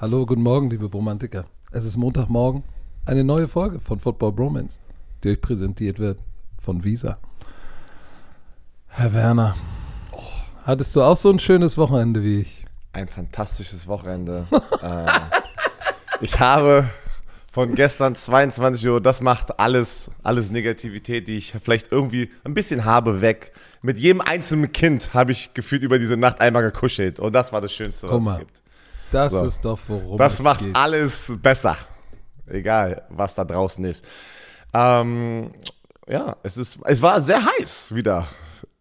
Hallo, guten Morgen, liebe Bromantiker. Es ist Montagmorgen, eine neue Folge von Football Bromance, die euch präsentiert wird von Visa. Herr Werner, hattest du auch so ein schönes Wochenende wie ich? Ein fantastisches Wochenende. äh, ich habe von gestern 22 Uhr, das macht alles, alles Negativität, die ich vielleicht irgendwie ein bisschen habe, weg. Mit jedem einzelnen Kind habe ich gefühlt über diese Nacht einmal gekuschelt. Und das war das Schönste, was es gibt. Das So. ist doch, worum Das macht geht. alles besser. Egal, was da draußen ist. Ähm, ja, es, ist, es war sehr heiß wieder.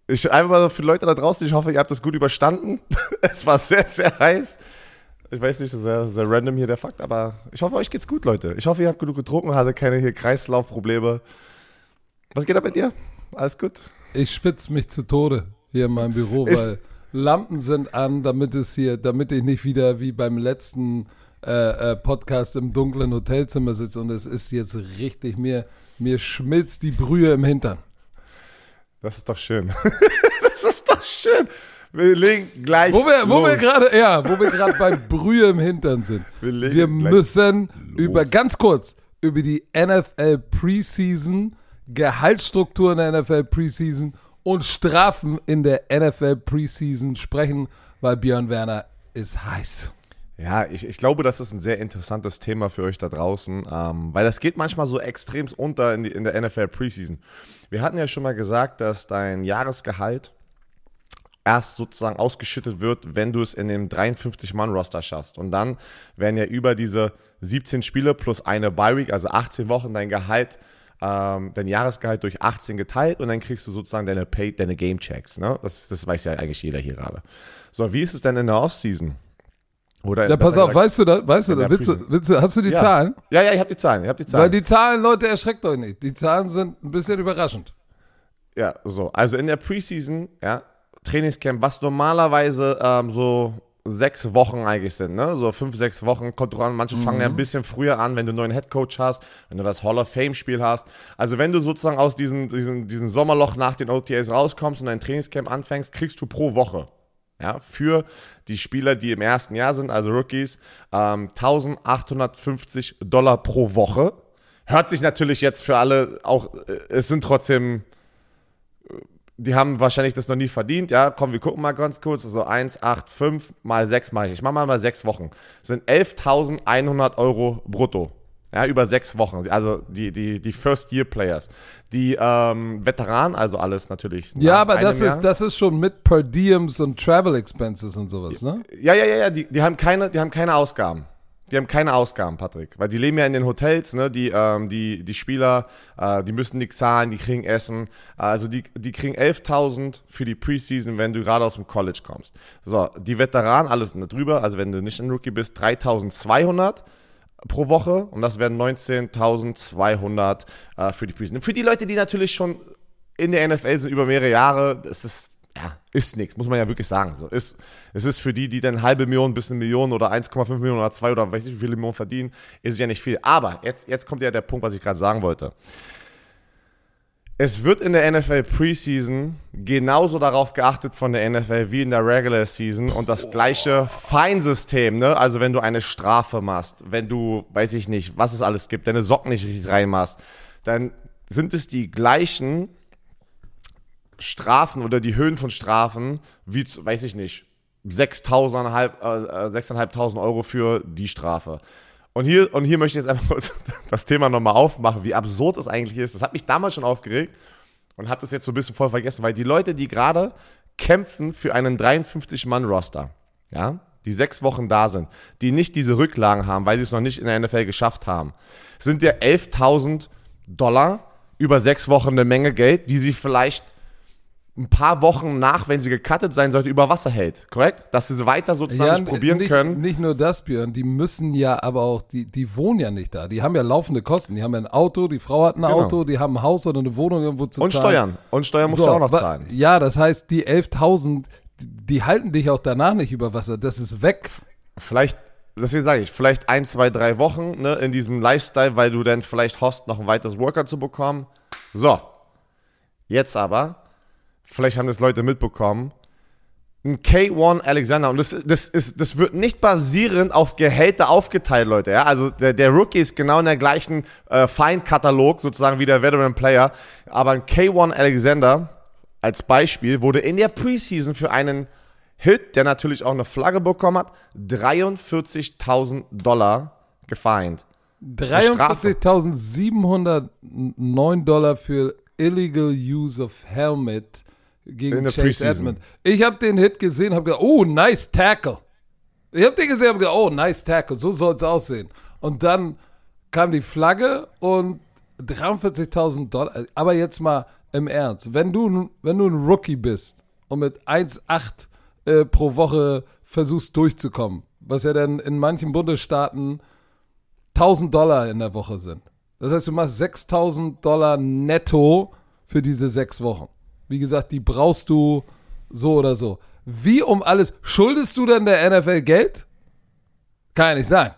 Ich einfach mal für die Leute da draußen, ich hoffe, ihr habt das gut überstanden. es war sehr, sehr heiß. Ich weiß nicht, das ist sehr, sehr random hier der Fakt, aber ich hoffe, euch geht's gut, Leute. Ich hoffe, ihr habt genug getrunken, hattet keine hier Kreislaufprobleme. Was geht da bei dir? Alles gut? Ich schwitze mich zu Tode hier in meinem Büro, Ist- weil Lampen sind an, damit es hier, damit ich nicht wieder wie beim letzten äh, äh, Podcast im dunklen Hotelzimmer sitze und es ist jetzt richtig mir, mir schmilzt die Brühe im Hintern. Das ist doch schön. das ist doch schön. Wir legen gleich Wo wir, wo wir los. gerade, ja, wo wir gerade bei Brühe im Hintern sind. Wir legen Wir müssen über ganz kurz über die NFL Preseason, Gehaltsstruktur in der NFL Preseason und Strafen in der NFL Preseason sprechen, weil Björn Werner ist heiß. Ja, ich, ich glaube, das ist ein sehr interessantes Thema für euch da draußen, ähm, weil das geht manchmal so extrem unter in, die, in der NFL Preseason. Wir hatten ja schon mal gesagt, dass dein Jahresgehalt erst sozusagen ausgeschüttet wird, wenn du es in dem 53-Mann-Roster schaffst. Und dann werden ja über diese 17 Spiele plus eine Bye-Week, also 18 Wochen, dein Gehalt, ähm, dein Jahresgehalt durch 18 geteilt und dann kriegst du sozusagen deine Pay, deine Game-Checks. Ne? Das, das weiß ja eigentlich jeder hier gerade. So, wie ist es denn in der Offseason? Oder Ja, pass auf, weißt du das? Weißt du der Willst du, willst du, hast du die ja. Zahlen? Ja, ja, ich habe die Zahlen. Ich habe die Weil Zahlen. die Zahlen, Leute, erschreckt euch nicht. Die Zahlen sind ein bisschen überraschend. ja, so. Also in der Preseason, ja, Trainingscamp, was normalerweise ähm, so sechs Wochen eigentlich sind, ne? So fünf, sechs Wochen kommt drauf an. Manche fangen ja ein bisschen früher an, wenn du einen neuen Headcoach hast, wenn du das Hall of Fame-Spiel hast. Also wenn du sozusagen aus diesem, diesem, diesem Sommerloch nach den OTAs rauskommst und dein Trainingscamp anfängst, kriegst du pro Woche. Ja, für die Spieler, die im ersten Jahr sind, also Rookies, ähm, 1850 Dollar pro Woche. Hört sich natürlich jetzt für alle auch, äh, es sind trotzdem die haben wahrscheinlich das noch nie verdient. Ja, komm, wir gucken mal ganz kurz. Also 1, 8, 5 mal 6 mache ich. Ich mache mal mal 6 Wochen. Das sind 11.100 Euro brutto. Ja, über 6 Wochen. Also die, die, die First-Year-Players. Die ähm, Veteranen, also alles natürlich. Ja, aber das Jahr. ist, das ist schon mit Per Diems und Travel Expenses und sowas, ne? Ja, ja, ja, ja, die, die, haben keine, die haben keine Ausgaben. Die haben keine Ausgaben, Patrick. Weil die leben ja in den Hotels, ne? Die, ähm, die, die Spieler, äh, die müssen nichts zahlen, die kriegen Essen. Also die, die kriegen 11.000 für die Preseason, wenn du gerade aus dem College kommst. So, die Veteranen, alles drüber, also wenn du nicht ein Rookie bist, 3.200 pro Woche und das wären 19.200 äh, für die Preseason. Für die Leute, die natürlich schon in der NFL sind über mehrere Jahre, das ist, ja, ist nichts, muss man ja wirklich sagen. So, ist, es ist für die, die dann halbe Million bis eine Million oder 1,5 Millionen oder 2 oder weiß nicht, wie viele Millionen verdienen, ist es ja nicht viel. Aber jetzt, jetzt kommt ja der Punkt, was ich gerade sagen wollte. Es wird in der NFL Preseason genauso darauf geachtet von der NFL wie in der Regular Season und das gleiche Feinsystem, ne? Also wenn du eine Strafe machst, wenn du, weiß ich nicht, was es alles gibt, deine Socken nicht richtig reinmachst, dann sind es die gleichen Strafen oder die Höhen von Strafen wie, weiß ich nicht, 6.500 äh, äh, 6.500 Euro für die Strafe. Und hier, und hier möchte ich jetzt einfach das Thema nochmal aufmachen, wie absurd es eigentlich ist. Das hat mich damals schon aufgeregt und habe das jetzt so ein bisschen voll vergessen, weil die Leute, die gerade kämpfen für einen 53-Mann-Roster, ja, die sechs Wochen da sind, die nicht diese Rücklagen haben, weil sie es noch nicht in der NFL geschafft haben, sind ja 11.000 Dollar über sechs Wochen eine Menge Geld, die sie vielleicht ein paar Wochen nach, wenn sie gecuttet sein sollte, über Wasser hält, korrekt? Dass sie weiter sozusagen nicht probieren nicht, können. Nicht nur das, Björn, die müssen ja aber auch, die, die wohnen ja nicht da. Die haben ja laufende Kosten. Die haben ja ein Auto, die Frau hat ein Genau. Auto, die haben ein Haus oder eine Wohnung irgendwo zu Und zahlen. Steuern. Und Steuern musst So, du auch noch zahlen. Ja, das heißt, die 11.000, die halten dich auch danach nicht über Wasser. Das ist weg. Vielleicht, deswegen sage ich, vielleicht ein, zwei, drei Wochen ne, in diesem Lifestyle, weil du dann vielleicht hoffst, noch ein weiteres Workout zu bekommen. So. Jetzt aber, vielleicht haben das Leute mitbekommen, ein K1 Alexander. Und das, das, ist, das wird nicht basierend auf Gehälter aufgeteilt, Leute. Ja? Also der, der Rookie ist genau in der gleichen äh, Feindkatalog sozusagen wie der Veteran Player. Aber ein K1 Alexander als Beispiel wurde in der Preseason für einen Hit, der natürlich auch eine Flagge bekommen hat, 43.000 Dollar gefeind. 43.709 Dollar für Illegal Use of Helmet gegen Chase Edmond. Ich habe den Hit gesehen, habe gedacht, oh, nice Tackle. Ich habe den gesehen, habe gedacht, oh, nice Tackle, so soll es aussehen. Und dann kam die Flagge und 43.000 Dollar. Aber jetzt mal im Ernst, wenn du, wenn du ein Rookie bist und mit 1,8 äh, pro Woche versuchst durchzukommen, was ja dann in manchen Bundesstaaten 1000 Dollar in der Woche sind. Das heißt, du machst 6000 Dollar netto für diese sechs Wochen. Wie gesagt, die brauchst du so oder so. Wie um alles, schuldest du denn der NFL Geld? Kann ja nicht sein.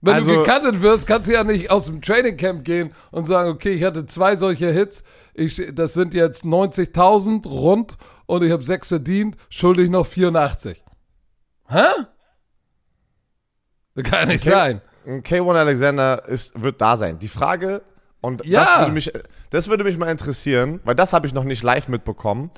Wenn also, du gecuttet wirst, kannst du ja nicht aus dem Training Camp gehen und sagen, okay, ich hatte zwei solche Hits, ich, das sind jetzt 90.000 rund und ich habe sechs verdient, schulde ich noch 84. Hä? Das kann ja nicht okay. sein. K1 Alexander ist, wird da sein. Die Frage, und ja. das, würde mich, das würde mich mal interessieren, weil das habe ich noch nicht live mitbekommen.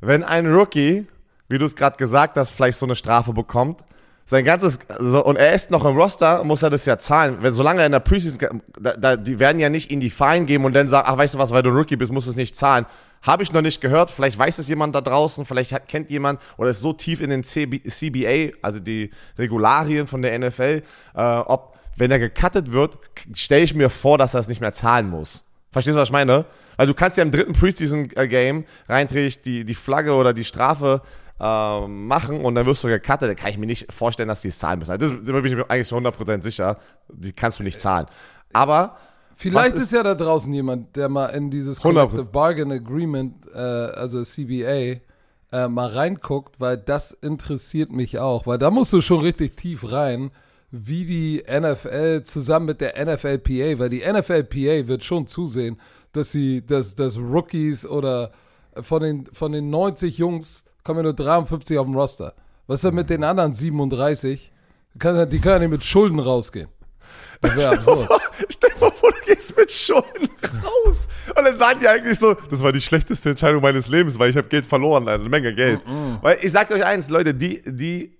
Wenn ein Rookie, wie du es gerade gesagt hast, vielleicht so eine Strafe bekommt, sein ganzes, so, und er ist noch im Roster, muss er das ja zahlen. Wenn, solange er in der Preseason, da, da, die werden ja nicht in die Fine geben und dann sagen, ach, weißt du was, weil du ein Rookie bist, musst du es nicht zahlen. Habe ich noch nicht gehört. Vielleicht weiß es jemand da draußen, vielleicht hat, kennt jemand oder ist so tief in den CB, CBA, also die Regularien von der NFL, äh, ob wenn er gecuttet wird, stelle ich mir vor, dass er es nicht mehr zahlen muss. Verstehst du, was ich meine? Weil du kannst ja im dritten Preseason-Game reinträglich die, die Flagge oder die Strafe äh, machen und dann wirst du gecuttet. Da kann ich mir nicht vorstellen, dass die es zahlen müssen. Also das, da bin ich mir eigentlich 100% sicher. Die kannst du nicht zahlen. Aber Vielleicht ist, ist, ja da draußen jemand, der mal in dieses Collective 100%. Bargain Agreement, äh, also CBA, äh, mal reinguckt, weil das interessiert mich auch. Weil da musst du schon richtig tief rein wie die NFL zusammen mit der NFLPA, weil die NFLPA wird schon zusehen, dass sie, dass, dass Rookies oder von den, von den 90 Jungs kommen ja nur 53 auf dem Roster. Was ist denn mit den anderen 37? Die können ja nicht mit Schulden rausgehen. Das wäre absurd. Stell dir mal vor, du gehst mit Schulden raus. Und dann sagen die eigentlich so, das war die schlechteste Entscheidung meines Lebens, weil ich habe Geld verloren, eine Menge Geld. Mm -mm. Weil ich sag euch eins, Leute, die, die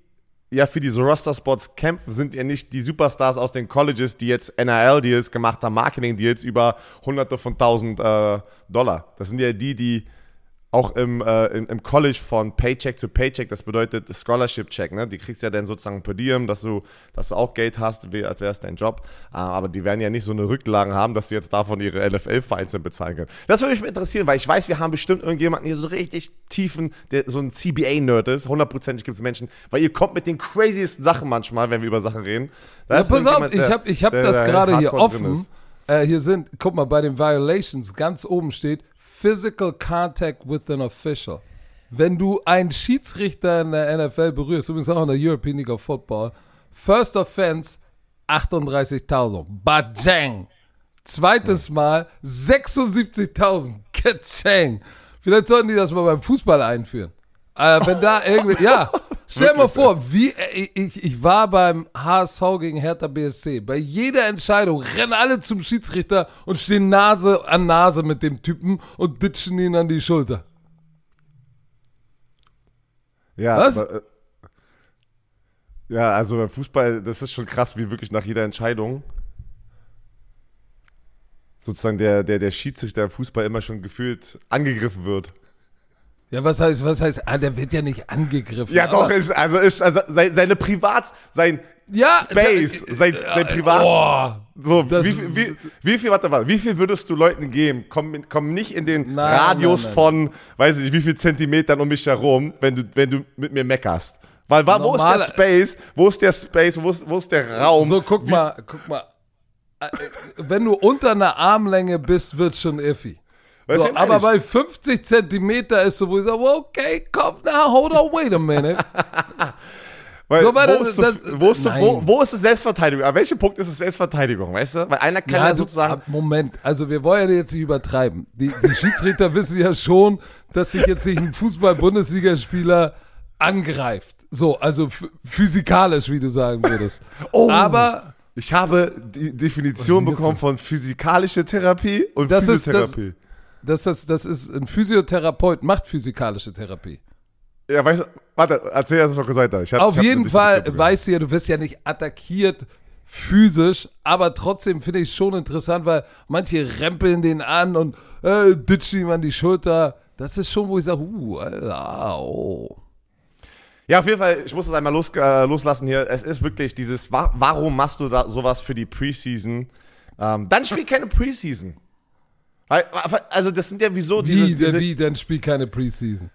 ja für diese Roster-Spots kämpfen, sind ja nicht die Superstars aus den Colleges, die jetzt NRL-Deals gemacht haben, Marketing-Deals über hunderte von tausend äh, Dollar. Das sind ja die, die auch im, äh, im, im, College von Paycheck zu Paycheck, das bedeutet Scholarship-Check, ne? Die kriegst ja dann sozusagen per diem, dass du, dass du auch Geld hast, wie, als wäre es dein Job. Äh, aber die werden ja nicht so eine Rücklagen haben, dass sie jetzt davon ihre NFL-Files bezahlen können. Das würde mich interessieren, weil ich weiß, wir haben bestimmt irgendjemanden hier so richtig tiefen, der so ein CBA-Nerd ist. Hundertprozentig gibt es Menschen, weil ihr kommt mit den craziesten Sachen manchmal, wenn wir über Sachen reden. Ja, pass auf, ich habe ich hab das gerade hier offen. Äh, hier sind, guck mal, bei den Violations ganz oben steht Physical Contact with an Official. Wenn du einen Schiedsrichter in der NFL berührst, übrigens auch in der European League of Football, First Offense 38.000. Bajang. Zweites Mal 76.000. Kachang. Vielleicht sollten die das mal beim Fußball einführen. Äh, wenn da irgendwie, ja, stell mal vor, wie, äh, ich, ich war beim HSV gegen Hertha BSC. Bei jeder Entscheidung rennen alle zum Schiedsrichter und stehen Nase an Nase mit dem Typen und ditchen ihn an die Schulter. Ja, Was? Aber, äh, ja, also beim Fußball, das ist schon krass, wie wirklich nach jeder Entscheidung sozusagen der, der, der Schiedsrichter im Fußball immer schon gefühlt angegriffen wird. Ja, was heißt, was heißt, ah, der wird ja nicht angegriffen. Ja, doch, ist, also ist, also seine Privat, sein ja, Space, da, sein, sein Privat. Oh, so, wie, wie, wie, viel, warte mal, wie viel würdest du Leuten geben? Komm, komm nicht in den nein, Radius nein, nein, von, weiß ich nicht, wie viel Zentimetern um mich herum, wenn du, wenn du mit mir meckerst. Weil, war, wo ist der Space? Wo ist der Space? Wo ist, wo ist der Raum? So, guck wie, mal, guck mal. Äh, wenn du unter einer Armlänge bist, wird's schon iffy. So, aber bei 50 Zentimeter ist so, wo ich sage, okay, komm, now, hold on, wait a minute. Weil, So, weil wo, das- ist das- wo, ist so, wo, wo ist es Selbstverteidigung? An welchem Punkt ist es Selbstverteidigung, weißt du? Weil einer kann ja, du- sozusagen. ab- Moment, also wir wollen ja jetzt nicht übertreiben. Die, die Schiedsrichter wissen ja schon, dass sich jetzt nicht ein Fußball-Bundesligaspieler angreift. So, also ph- physikalisch, wie du sagen würdest. Oh. Aber Ich habe die Definition bekommen von physikalische Therapie und Das ist das- Physiotherapie. Das, das, das ist ein Physiotherapeut, macht physikalische Therapie. ja, weißt du, warte, erzähl das mal kurz weiter. Ich hab, Auf ich jeden Fall weißt du ja, du wirst ja nicht attackiert physisch, aber trotzdem finde ich es schon interessant, weil manche rempeln den an und äh, ditchen ihm an die Schulter. Das ist schon, wo ich sage, uh, Alter, oh. Ja, auf jeden Fall, ich muss das einmal los, äh, loslassen hier. Es ist wirklich dieses, wa warum machst du da sowas für die Preseason? Ähm, dann spiel keine Preseason. Also das sind ja wieso Wie, diese, der, diese, wie, dann spielt keine Preseason.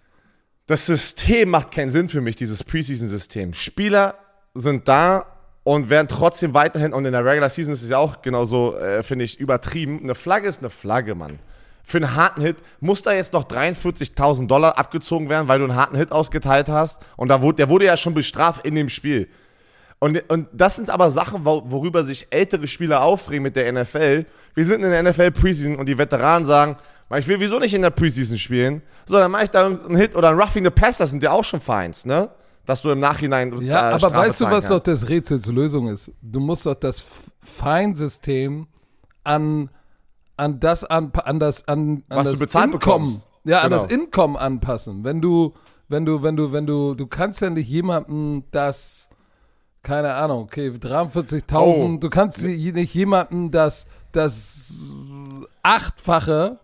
das System macht keinen Sinn für mich, dieses Preseason-System. Spieler sind da und werden trotzdem weiterhin, und in der Regular Season ist es ja auch genauso, äh, finde ich, übertrieben. Eine Flagge ist eine Flagge, Mann. Für einen harten Hit muss da jetzt noch 43.000 Dollar abgezogen werden, weil du einen harten Hit ausgeteilt hast. Und da wurde, der wurde ja schon bestraft in dem Spiel. Und, und das sind aber Sachen, wo- worüber sich ältere Spieler aufregen mit der NFL. Wir sind in der NFL Preseason und die Veteranen sagen, "Mann, ich will wieso nicht in der Preseason spielen. So, dann mache ich da einen Hit oder ein Roughing the Passer sind ja auch schon Feins, ne? Dass du im Nachhinein Ja, aber Strafe weißt du, was doch kannst. das Rätsels Lösung ist? Du musst doch das Feinsystem an, an das an, an das an, an Was du das bezahlt Inkommen, bekommst. ja, an Genau. das Inkommen anpassen. Wenn du wenn du wenn du wenn du du kannst ja nicht jemandem das keine Ahnung, okay, 43.000, Oh. du kannst nicht jemandem das das achtfache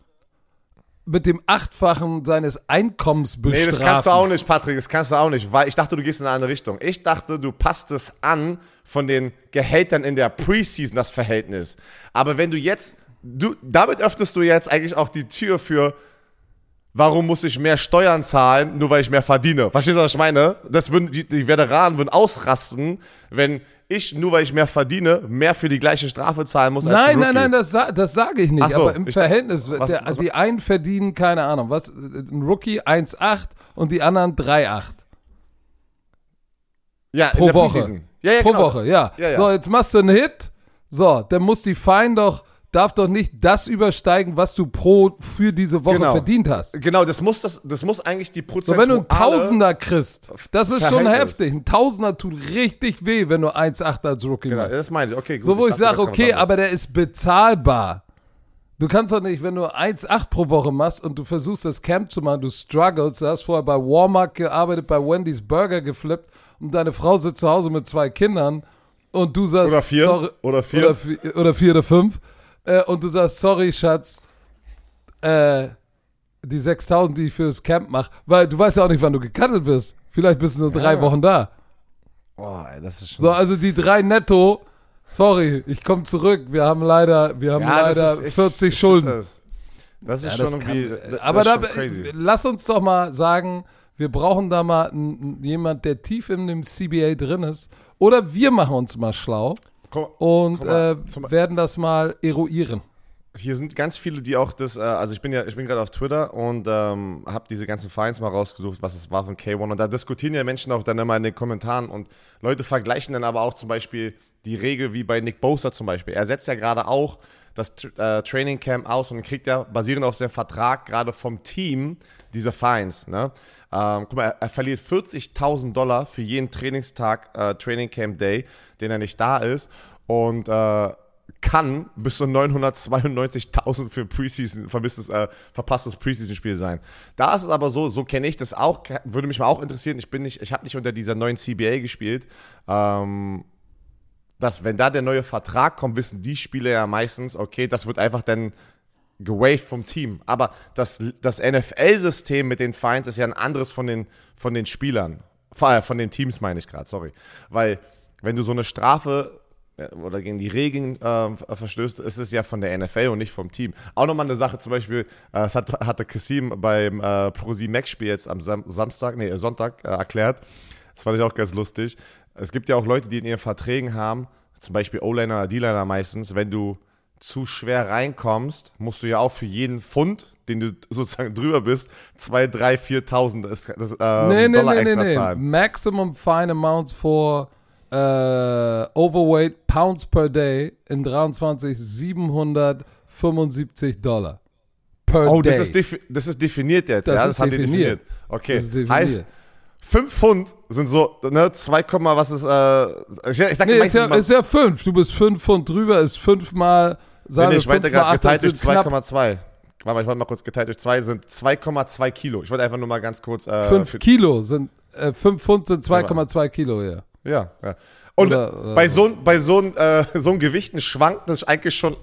mit dem achtfachen seines Einkommens Nee, bestrafen. das kannst du auch nicht, Patrick, das kannst du auch nicht, weil ich dachte, du gehst in eine andere Richtung. Ich dachte, du passt es an von den Gehältern in der Preseason, das Verhältnis. Aber wenn du jetzt, du, damit öffnest du jetzt eigentlich auch die Tür für, warum muss ich mehr Steuern zahlen, nur weil ich mehr verdiene? Verstehst du, was ich meine? Das würden, die, die Veteranen würden ausrasten, wenn ich, nur weil ich mehr verdiene, mehr für die gleiche Strafe zahlen muss als Nein, ein nein, nein, das, das sage ich nicht. So, aber im Verhältnis, was- der, was- die einen verdienen, keine Ahnung, was, ein Rookie 1,8 und die anderen 3,8 Ja, pro Woche. Ja, ja, pro genau. Woche, ja. Ja. So, jetzt machst du einen Hit. So, dann muss die Fine doch, darf doch nicht das übersteigen, was du pro für diese Woche Genau. verdient hast. Genau, das muss, das, das muss eigentlich die So, prozentuale... wenn du einen Tausender kriegst, das ist schon heftig. Ein Tausender tut richtig weh, wenn du 1,8 als Rookie Genau, machst. das meine ich. Okay, gut. So, wo ich, dachte, sage, okay, aber der ist bezahlbar. Du kannst doch nicht, wenn du 1,8 pro Woche machst und du versuchst, das Camp zu machen, du struggles, du hast vorher bei Walmart gearbeitet, bei Wendy's Burger geflippt und deine Frau sitzt zu Hause mit zwei Kindern und du sagst, Oder vier. sorry, Oder vier. Oder, oder vier oder fünf äh, und du sagst, sorry, Schatz, äh, die 6000, die ich für das Camp mache, weil du weißt ja auch nicht, wann du gecuttet wirst. Vielleicht bist du nur drei Wochen da. Boah, ey, das ist schon... So, also die drei netto, sorry, ich komme zurück. Wir haben leider, wir haben Ja, leider ich- 40 ich Schulden. Das, das ist Ja, schon das kann- irgendwie... das- aber da, lass uns doch mal sagen, wir brauchen da mal n- jemand, der tief in dem CBA drin ist. Oder wir machen uns mal schlau Mal, und Guck mal, äh, werden das mal eruieren. Hier sind ganz viele, die auch das, äh, also ich bin ja, ich bin gerade auf Twitter und ähm, habe diese ganzen Fines mal rausgesucht, was es war von K1 und da diskutieren ja Menschen auch dann immer in den Kommentaren und Leute vergleichen dann aber auch zum Beispiel die Regel wie bei Nick Bosa zum Beispiel. Er setzt ja gerade auch das äh, Training Camp aus und kriegt ja basierend auf seinem Vertrag gerade vom Team diese Fines. Ne? Ähm, guck mal, er, er verliert 40.000 Dollar für jeden Trainingstag, äh, Training Camp Day, den er nicht da ist und äh, kann bis zu 992.000 für Preseason, vermisstes, äh, verpasstes Preseason-Spiel sein. Da ist es aber so, so kenne ich das auch, würde mich mal auch interessieren, ich bin nicht, ich habe nicht unter dieser neuen CBA gespielt, ähm, dass wenn da der neue Vertrag kommt, wissen die Spieler ja meistens, okay, das wird einfach dann gewaved vom Team. Aber das, das NFL-System mit den Fines ist ja ein anderes von den, von den Spielern. Von den Teams meine ich gerade, sorry. Weil wenn du so eine Strafe äh, oder gegen die Regeln äh, verstößt, ist es ja von der NFL und nicht vom Team. Auch nochmal eine Sache, zum Beispiel, äh, das hat, hatte Kassim beim äh, Pro Max-Spiel jetzt am Sam Samstag, nee, Sonntag äh, erklärt. Das fand ich auch ganz lustig. Es gibt ja auch Leute, die in ihren Verträgen haben, zum Beispiel O-Liner oder D-Liner meistens, wenn du zu schwer reinkommst, musst du ja auch für jeden Pfund, den du sozusagen drüber bist, 2, 3, 4.000 das, das, äh, Nee, nee, Dollar nee, extra zahlen. Maximum fine amounts for äh, overweight pounds per day in 23 775 Dollar. Per Oh, day. das ist, defi das ist definiert jetzt, Das ja? ist das haben die definiert. definiert. Okay, Das ist definiert. heißt, 5 Pfund sind so, ne, 2, was ist, äh, ich, ich sag Nee, ist ja, mal, ist ja fünf. Du bist fünf Pfund drüber, ist fünfmal. nee, Sagen nee, wir ich weiter fünf mal gerade acht, geteilt das durch sind knapp 2,2. Warte mal, ich wollte mal kurz geteilt durch 2 sind 2,2 Kilo. Ich wollte einfach nur mal ganz kurz. Äh, Fünf für- Kilo sind, äh, fünf Pfund sind 2,2 Kilo, ja. Ja, ja. Und Oder- oder bei so. bei so, äh, so einem Gewichten schwankt das eigentlich schon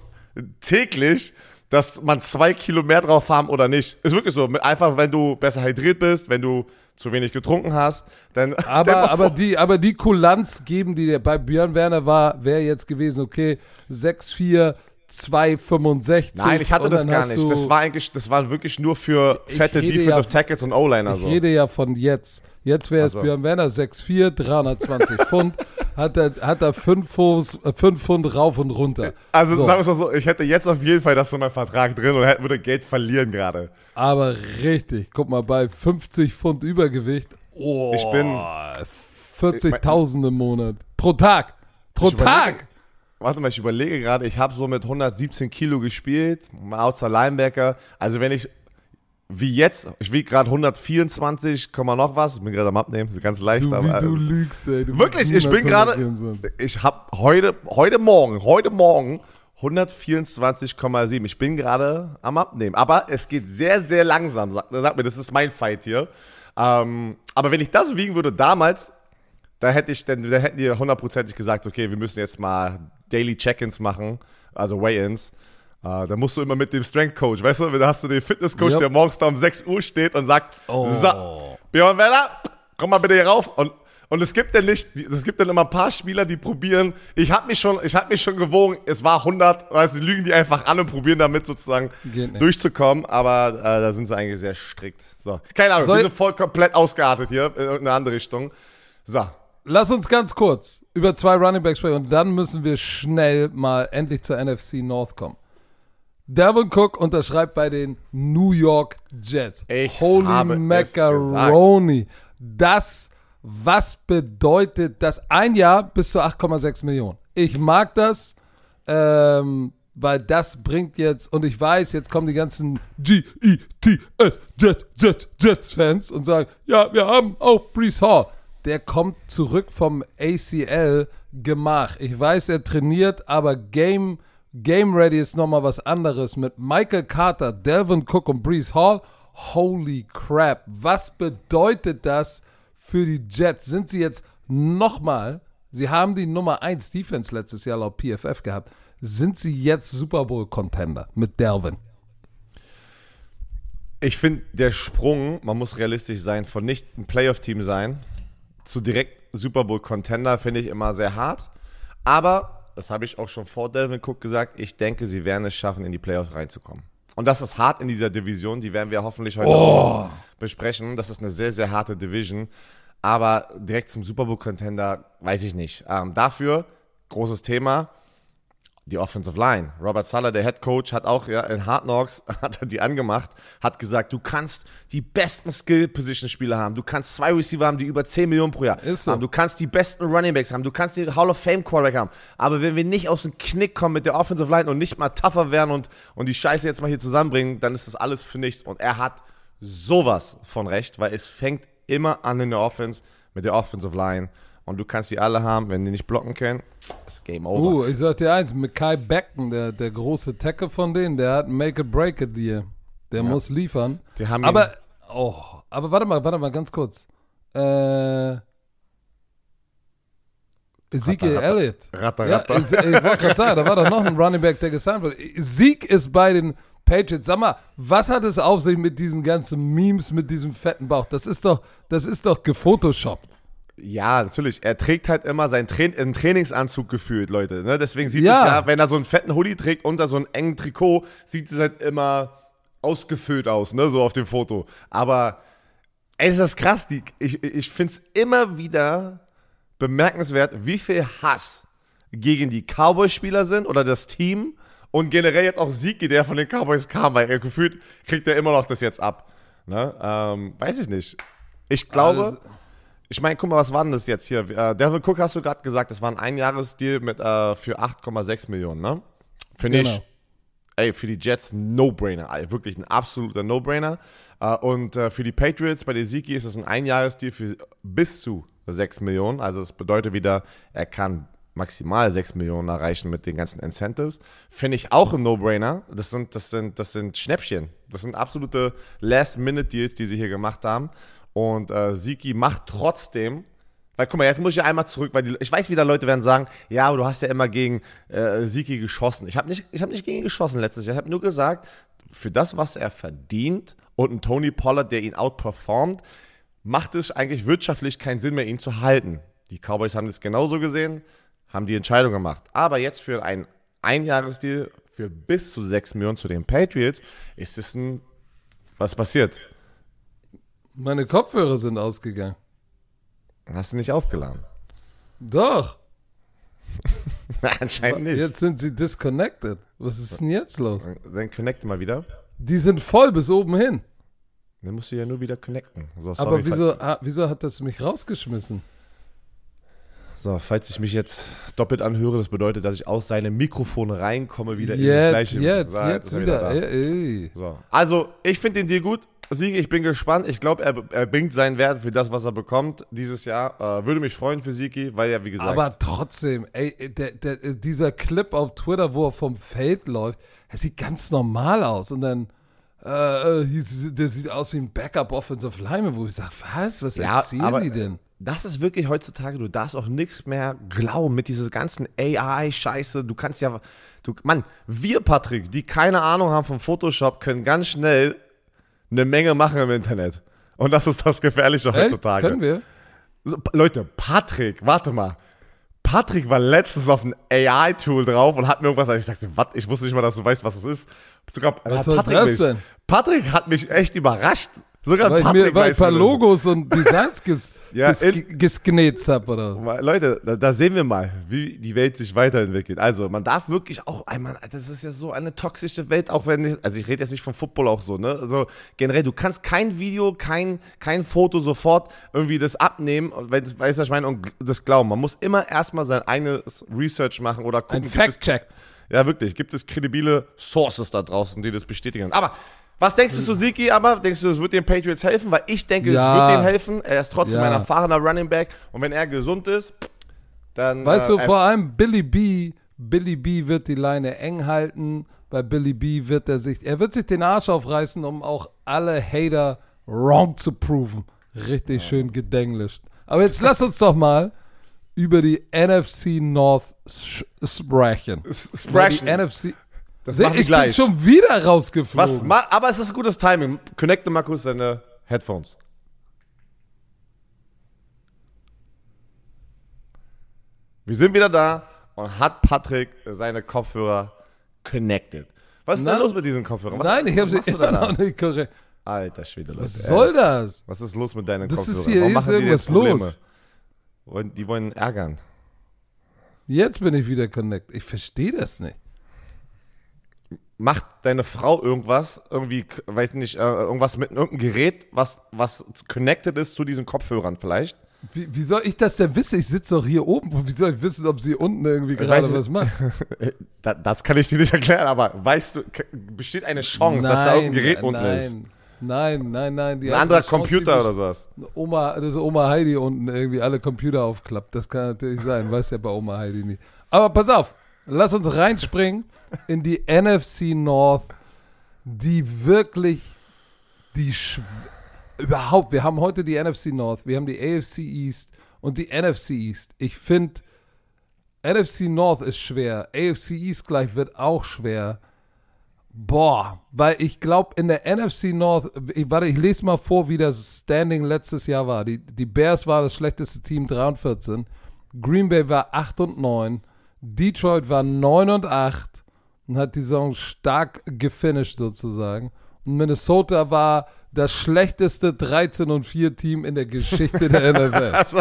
täglich, dass man zwei Kilo mehr drauf haben oder nicht. Ist wirklich so. Einfach, wenn du besser hydriert bist, wenn du zu wenig getrunken hast, dann. Aber, aber, die, aber die Kulanz geben, die der bei Björn Werner war, wäre jetzt gewesen, okay, 6,4, 2,65. Nein, ich hatte das gar nicht. Das war eigentlich, das war wirklich nur für fette Defensive ja- Tackles und O-Liner ich so. rede ja von jetzt. Jetzt wäre es Also. Björn Werner 6,4, 320 Pfund, hat er, hat er 5 Fuß, äh, fünf Pfund rauf und runter. Also So. sagen wir es mal so, ich hätte jetzt auf jeden Fall das in meinem Vertrag drin und hätte- würde Geld verlieren gerade. Aber richtig, guck mal, bei 50 Pfund Übergewicht, oh, Ich bin- 40.000 im Monat. Pro Tag. Pro Tag. Warte mal, ich überlege gerade, ich habe so mit 117 Kilo gespielt, outside Linebacker. Also wenn ich, wie jetzt, ich wiege gerade 124, Komma noch was, ich bin gerade am Abnehmen, ist ganz leicht, Du, aber du äh, lügst, ey. Du wirklich, ich bin gerade, 124. ich habe heute, heute Morgen, heute Morgen 124,7. Ich bin gerade am Abnehmen, aber es geht sehr, sehr langsam. Sag, sag mir, das ist mein Fight hier. Ähm, aber wenn ich das wiegen würde damals, da hätte ich, dann, da hätten die hundertprozentig gesagt, okay, wir müssen jetzt mal Daily Check-ins machen, also Weigh-ins. Äh, da musst du immer mit dem Strength Coach, weißt du, da hast du den Fitness Coach, Yep. der morgens da um 6 Uhr steht und sagt, Oh. so, Björn Werner, komm mal bitte hier rauf und und es gibt dann nicht, es gibt dann immer ein paar Spieler, die probieren. Ich habe mich schon, ich habe mich schon gewogen. Es war 100, weißt du, die lügen die einfach an und probieren damit sozusagen durchzukommen. Aber äh, da sind sie eigentlich sehr strikt. So, keine Ahnung, Soll- wir sind voll komplett ausgeartet hier in irgendeine andere Richtung. So, Lass uns ganz kurz über zwei Running Backs sprechen und dann müssen wir schnell mal endlich zur NFC North kommen. Devin Cook unterschreibt bei den New York Jets. Ich Holy habe Macaroni. Das, was bedeutet das? Ein Jahr bis zu 8,6 Millionen. Ich mag das, ähm, weil das bringt jetzt, und ich weiß, jetzt kommen die ganzen G-E-T-S, Jets, Jets, Jets-Fans und sagen, ja, wir haben auch Brees Hall. Der kommt zurück vom ACL Gemach. Ich weiß, er trainiert, aber Game, Game Ready ist nochmal was anderes. Mit Michael Carter, Delvin Cook und Brees Hall. Holy crap. Was bedeutet das für die Jets? Sind sie jetzt nochmal, sie haben die Nummer 1 Defense letztes Jahr laut PFF gehabt. Sind sie jetzt Super Bowl Contender mit Delvin? ich finde der Sprung, man muss realistisch sein, von nicht ein Playoff-Team sein zu direkt Super Bowl Contender finde ich immer sehr hart. Aber, das habe ich auch schon vor Delvin Cook gesagt, ich denke, sie werden es schaffen, in die Playoffs reinzukommen. Und das ist hart in dieser Division, die werden wir hoffentlich heute auch noch besprechen. Das ist eine sehr, sehr harte Division. Aber direkt zum Super Bowl Contender weiß ich nicht. Ähm, dafür, großes Thema, die Offensive Line. Robert Sala, der Head Coach, hat auch ja, in Hard Knocks hat er die angemacht, hat gesagt, du kannst die besten Skill-Position-Spieler haben, du kannst zwei Receiver haben, die über 10 Millionen pro Jahr Ist so. haben, du kannst die besten Running Backs haben, du kannst den Hall of Fame Quarterback haben, aber wenn wir nicht aus dem Knick kommen mit der Offensive Line und nicht mal tougher werden und, und die Scheiße jetzt mal hier zusammenbringen, dann ist das alles für nichts. Und er hat sowas von recht, weil es fängt immer an in der Offense mit der Offensive Line. Und du kannst die alle haben, wenn die nicht blocken können, ist Game Over. Uh, ich sag dir eins, Mackay Beckton, der, der große Tackle von denen, der hat Make it break it dir. Der muss liefern. Die haben aber, oh, aber warte mal, warte mal, ganz kurz. Äh, Ezekiel Ratter, ratter. Elliott. Ratter, ja. Ich, ich wollte gerade sagen, da war doch noch ein Running Back, der gesigned wurde. Sieg ist bei den Patriots. Sag mal, was hat es auf sich mit diesen ganzen Memes, mit diesem fetten Bauch? Das ist doch, das ist doch gefotoshoppt. Ja, natürlich. Er trägt halt immer seinen Train einen Trainingsanzug gefühlt, Leute. Ne? Deswegen sieht Ja. es ja, wenn er so einen fetten Hoodie trägt unter so einem engen Trikot, sieht es halt immer ausgefüllt aus, ne? so auf dem Foto. Aber ey, ist das krass. Die, ich ich finde es immer wieder bemerkenswert, wie viel Hass gegen die Cowboy-Spieler sind oder das Team Und generell jetzt auch Siegi, der von den Cowboys kam, weil er gefühlt kriegt er immer noch das jetzt ab. Ne? Ähm, weiß ich nicht. Ich glaube, Also- ich meine, guck mal, was war denn das jetzt hier? Äh, Devin Cook hast du gerade gesagt, das war ein Einjahresdeal mit, äh, für 8,6 Millionen, ne? Finde Genau. ich, ey, für die Jets No-Brainer. Wirklich ein absoluter No-Brainer. Äh, und äh, für die Patriots bei Siki ist es ein Einjahresdeal für bis zu 6 Millionen. Also das bedeutet wieder, er kann maximal 6 Millionen erreichen mit den ganzen Incentives. Finde ich auch ein No-Brainer. Das sind, das, sind, das sind Schnäppchen. Das sind absolute Last-Minute-Deals, die sie hier gemacht haben. Und äh, Siki macht trotzdem weil guck mal, jetzt muss ich ja einmal zurück, weil die, ich weiß, wieder Leute werden sagen, ja, aber du hast ja immer gegen äh, Siki geschossen. Ich habe nicht, ich hab nicht gegen ihn geschossen letztes Jahr. Ich habe nur gesagt, für das, was er verdient und ein Tony Pollard, der ihn outperformt, macht es eigentlich wirtschaftlich keinen Sinn mehr, ihn zu halten. Die Cowboys haben das genauso gesehen, haben die Entscheidung gemacht. Aber jetzt für ein Einjahresdeal für bis zu 6 Millionen zu den Patriots ist es ein, was passiert? Meine Kopfhörer sind ausgegangen. Hast du nicht aufgeladen? Doch. Anscheinend nicht. Jetzt sind sie disconnected. Was ist denn jetzt los? Dann connecte mal wieder. Die sind voll bis oben hin. Dann musst du ja nur wieder connecten. So, sorry, Aber wieso, ah, wieso hat das mich rausgeschmissen? So, falls ich mich jetzt doppelt anhöre, das bedeutet, dass ich aus seinem Mikrofon reinkomme, wieder in das Jetzt, gleiche. jetzt, So, jetzt er wieder. da. Ey, ey. So. Also, ich finde den Deal gut. Siege, ich bin gespannt. Ich glaube, er, er bringt seinen Wert für das, was er bekommt dieses Jahr. Äh, würde mich freuen für Siki, weil er, wie gesagt, Aber trotzdem, ey, der, der, dieser Clip auf Twitter, wo er vom Feld läuft, er sieht ganz normal aus. Und dann, äh, äh, der sieht aus wie ein Backup Offensive Lineman, wo ich sage, was, was Ja, erzählen aber- die denn? Das ist wirklich heutzutage, du darfst auch nichts mehr glauben mit dieser ganzen AI-Scheiße. Du kannst ja, du, Mann, wir, Patrick, die keine Ahnung haben vom Photoshop, können ganz schnell eine Menge machen im Internet. Und das ist das Gefährliche Echt? heutzutage. Können wir? So, Leute, Patrick, warte mal. Patrick war letztens auf ein AI-Tool drauf und hat mir irgendwas, ich dachte, was? Ich wusste nicht mal, dass du weißt, was es ist. Sogar Was hat soll Patrick mich, denn? Patrick hat mich echt überrascht. Sogar Weil ich mir weil ein paar Logos und Designs ges, Ja, ges, habe, oder? Leute, da, da sehen wir mal, wie die Welt sich weiterentwickelt. Also, man darf wirklich auch einmal, das ist ja so eine toxische Welt, auch wenn, ich, also ich rede jetzt nicht vom Football auch so, ne? Also generell, du kannst kein Video, kein, kein Foto sofort irgendwie das abnehmen, wenn es weiß, was ich meine, und das glauben. Man muss immer erstmal sein eigenes Research machen oder gucken. Ein Fact-Check. Ja, wirklich, gibt es kredibile Sources da draußen, die das bestätigen. Aber was denkst du zu Siki? Aber denkst du, es wird den Patriots helfen? Weil ich denke, Ja. es wird denen helfen. Er ist trotzdem Ja. ein erfahrener Running Back und wenn er gesund ist, dann. Weißt äh, du, vor allem Billy B, Billy B wird die Leine eng halten. Bei Billy B wird er sich, er wird sich den Arsch aufreißen, um auch alle Hater wrong zu proven. Richtig schön gedenglischt. Aber jetzt lass uns doch mal über die NFC North sprechen. Sprechen. Die NFC. Das machen wir ich bin gleich. schon wieder rausgeflogen. was, aber es ist gutes Timing. Connecte mal kurz deine Headphones. Wir sind wieder da und hat Patrick seine Kopfhörer connected. Was ist Na? denn los mit diesen Kopfhörern? Was, Nein, ich habe sie immer noch nicht korrekt. Alter Schwede, Leute. Was soll das? Was ist los mit deinen Das Kopfhörern? ist hier- Warum hier ist machen die irgendwas Probleme? los. Wollen- Die wollen ärgern. Jetzt bin ich wieder connected. Ich verstehe das nicht. Macht deine Frau irgendwas, irgendwie, weiß nicht, äh, irgendwas mit irgendeinem Gerät, was, was connected ist zu diesen Kopfhörern vielleicht? Wie, wie soll ich das denn wissen? Ich sitze doch hier oben. Wie soll ich wissen, ob sie unten irgendwie gerade weiß was macht? Da, das kann ich dir nicht erklären, aber weißt du, besteht eine Chance, dass da irgendein Gerät unten nein, ist? Nein, nein, nein. Die Ein anderer Computer oder sowas. Oma, das ist Oma Heidi unten irgendwie alle Computer aufklappt. Das kann natürlich sein. Weiß ja bei Oma Heidi nicht. Aber pass auf, lass uns reinspringen in die NFC North, die wirklich die Sch überhaupt, wir haben heute die NFC North, wir haben die AFC East und die NFC East. Ich finde, NFC North ist schwer, AFC East gleich wird auch schwer. Boah, weil ich glaube, in der NFC North, ich, warte, ich lese mal vor, wie das Standing letztes Jahr war. Die, die Bears war das schlechteste Team, 3 und 14. Green Bay war 8 und 9. Detroit war 9 und 8 und hat die Saison stark gefinisht sozusagen. Und Minnesota war das schlechteste 13 und 4 Team in der Geschichte der NFL. Also,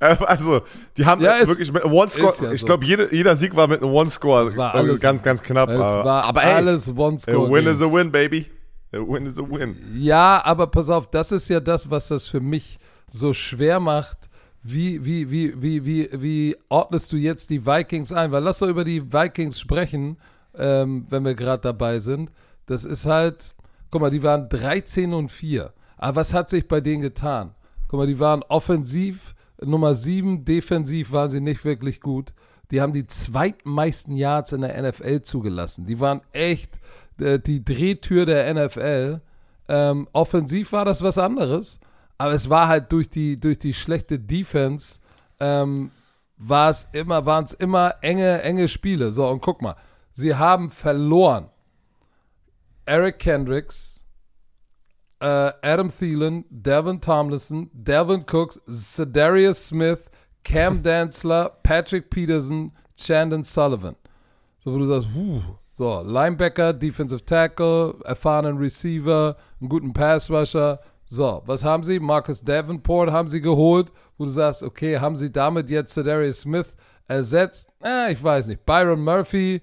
äh, also, die haben Ja, wirklich mit einem One-Score, ist ja ich so. glaube, jeder, jeder Sieg war mit einem One-Score. Es war Also, alles- ganz, ganz knapp. Es äh, war aber ey, alles a One-Score. win is a win, baby. A win is a win. Ja, aber pass auf, das ist ja das, was das für mich so schwer macht. Wie, wie, wie, wie, wie, wie ordnest du jetzt die Vikings ein? Weil lass doch über die Vikings sprechen, ähm, wenn wir gerade dabei sind. Das ist halt, guck mal, die waren 13 und 4. Aber was hat sich bei denen getan? Guck mal, die waren offensiv Nummer 7, defensiv waren sie nicht wirklich gut. Die haben die zweitmeisten Yards in der NFL zugelassen. Die waren echt äh, die Drehtür der NFL. Ähm, offensiv war das was anderes, aber es war halt durch die, durch die schlechte Defense, ähm, war es immer, waren es immer enge, enge Spiele. So, und guck mal, sie haben verloren. Eric Kendricks, äh, Adam Thielen, Devin Tomlinson, Devin Cooks, Cedarius Smith, Cam Dantzler, Patrick Peterson, Chandon Sullivan. So, wo du sagst, puh, so, Linebacker, Defensive Tackle, erfahrenen Receiver, einen guten Pass-Rusher. So, was haben sie? Marcus Davenport haben sie geholt, wo du sagst, okay, haben sie damit jetzt Cedarius Smith ersetzt? Eh, ich weiß nicht. Byron Murphy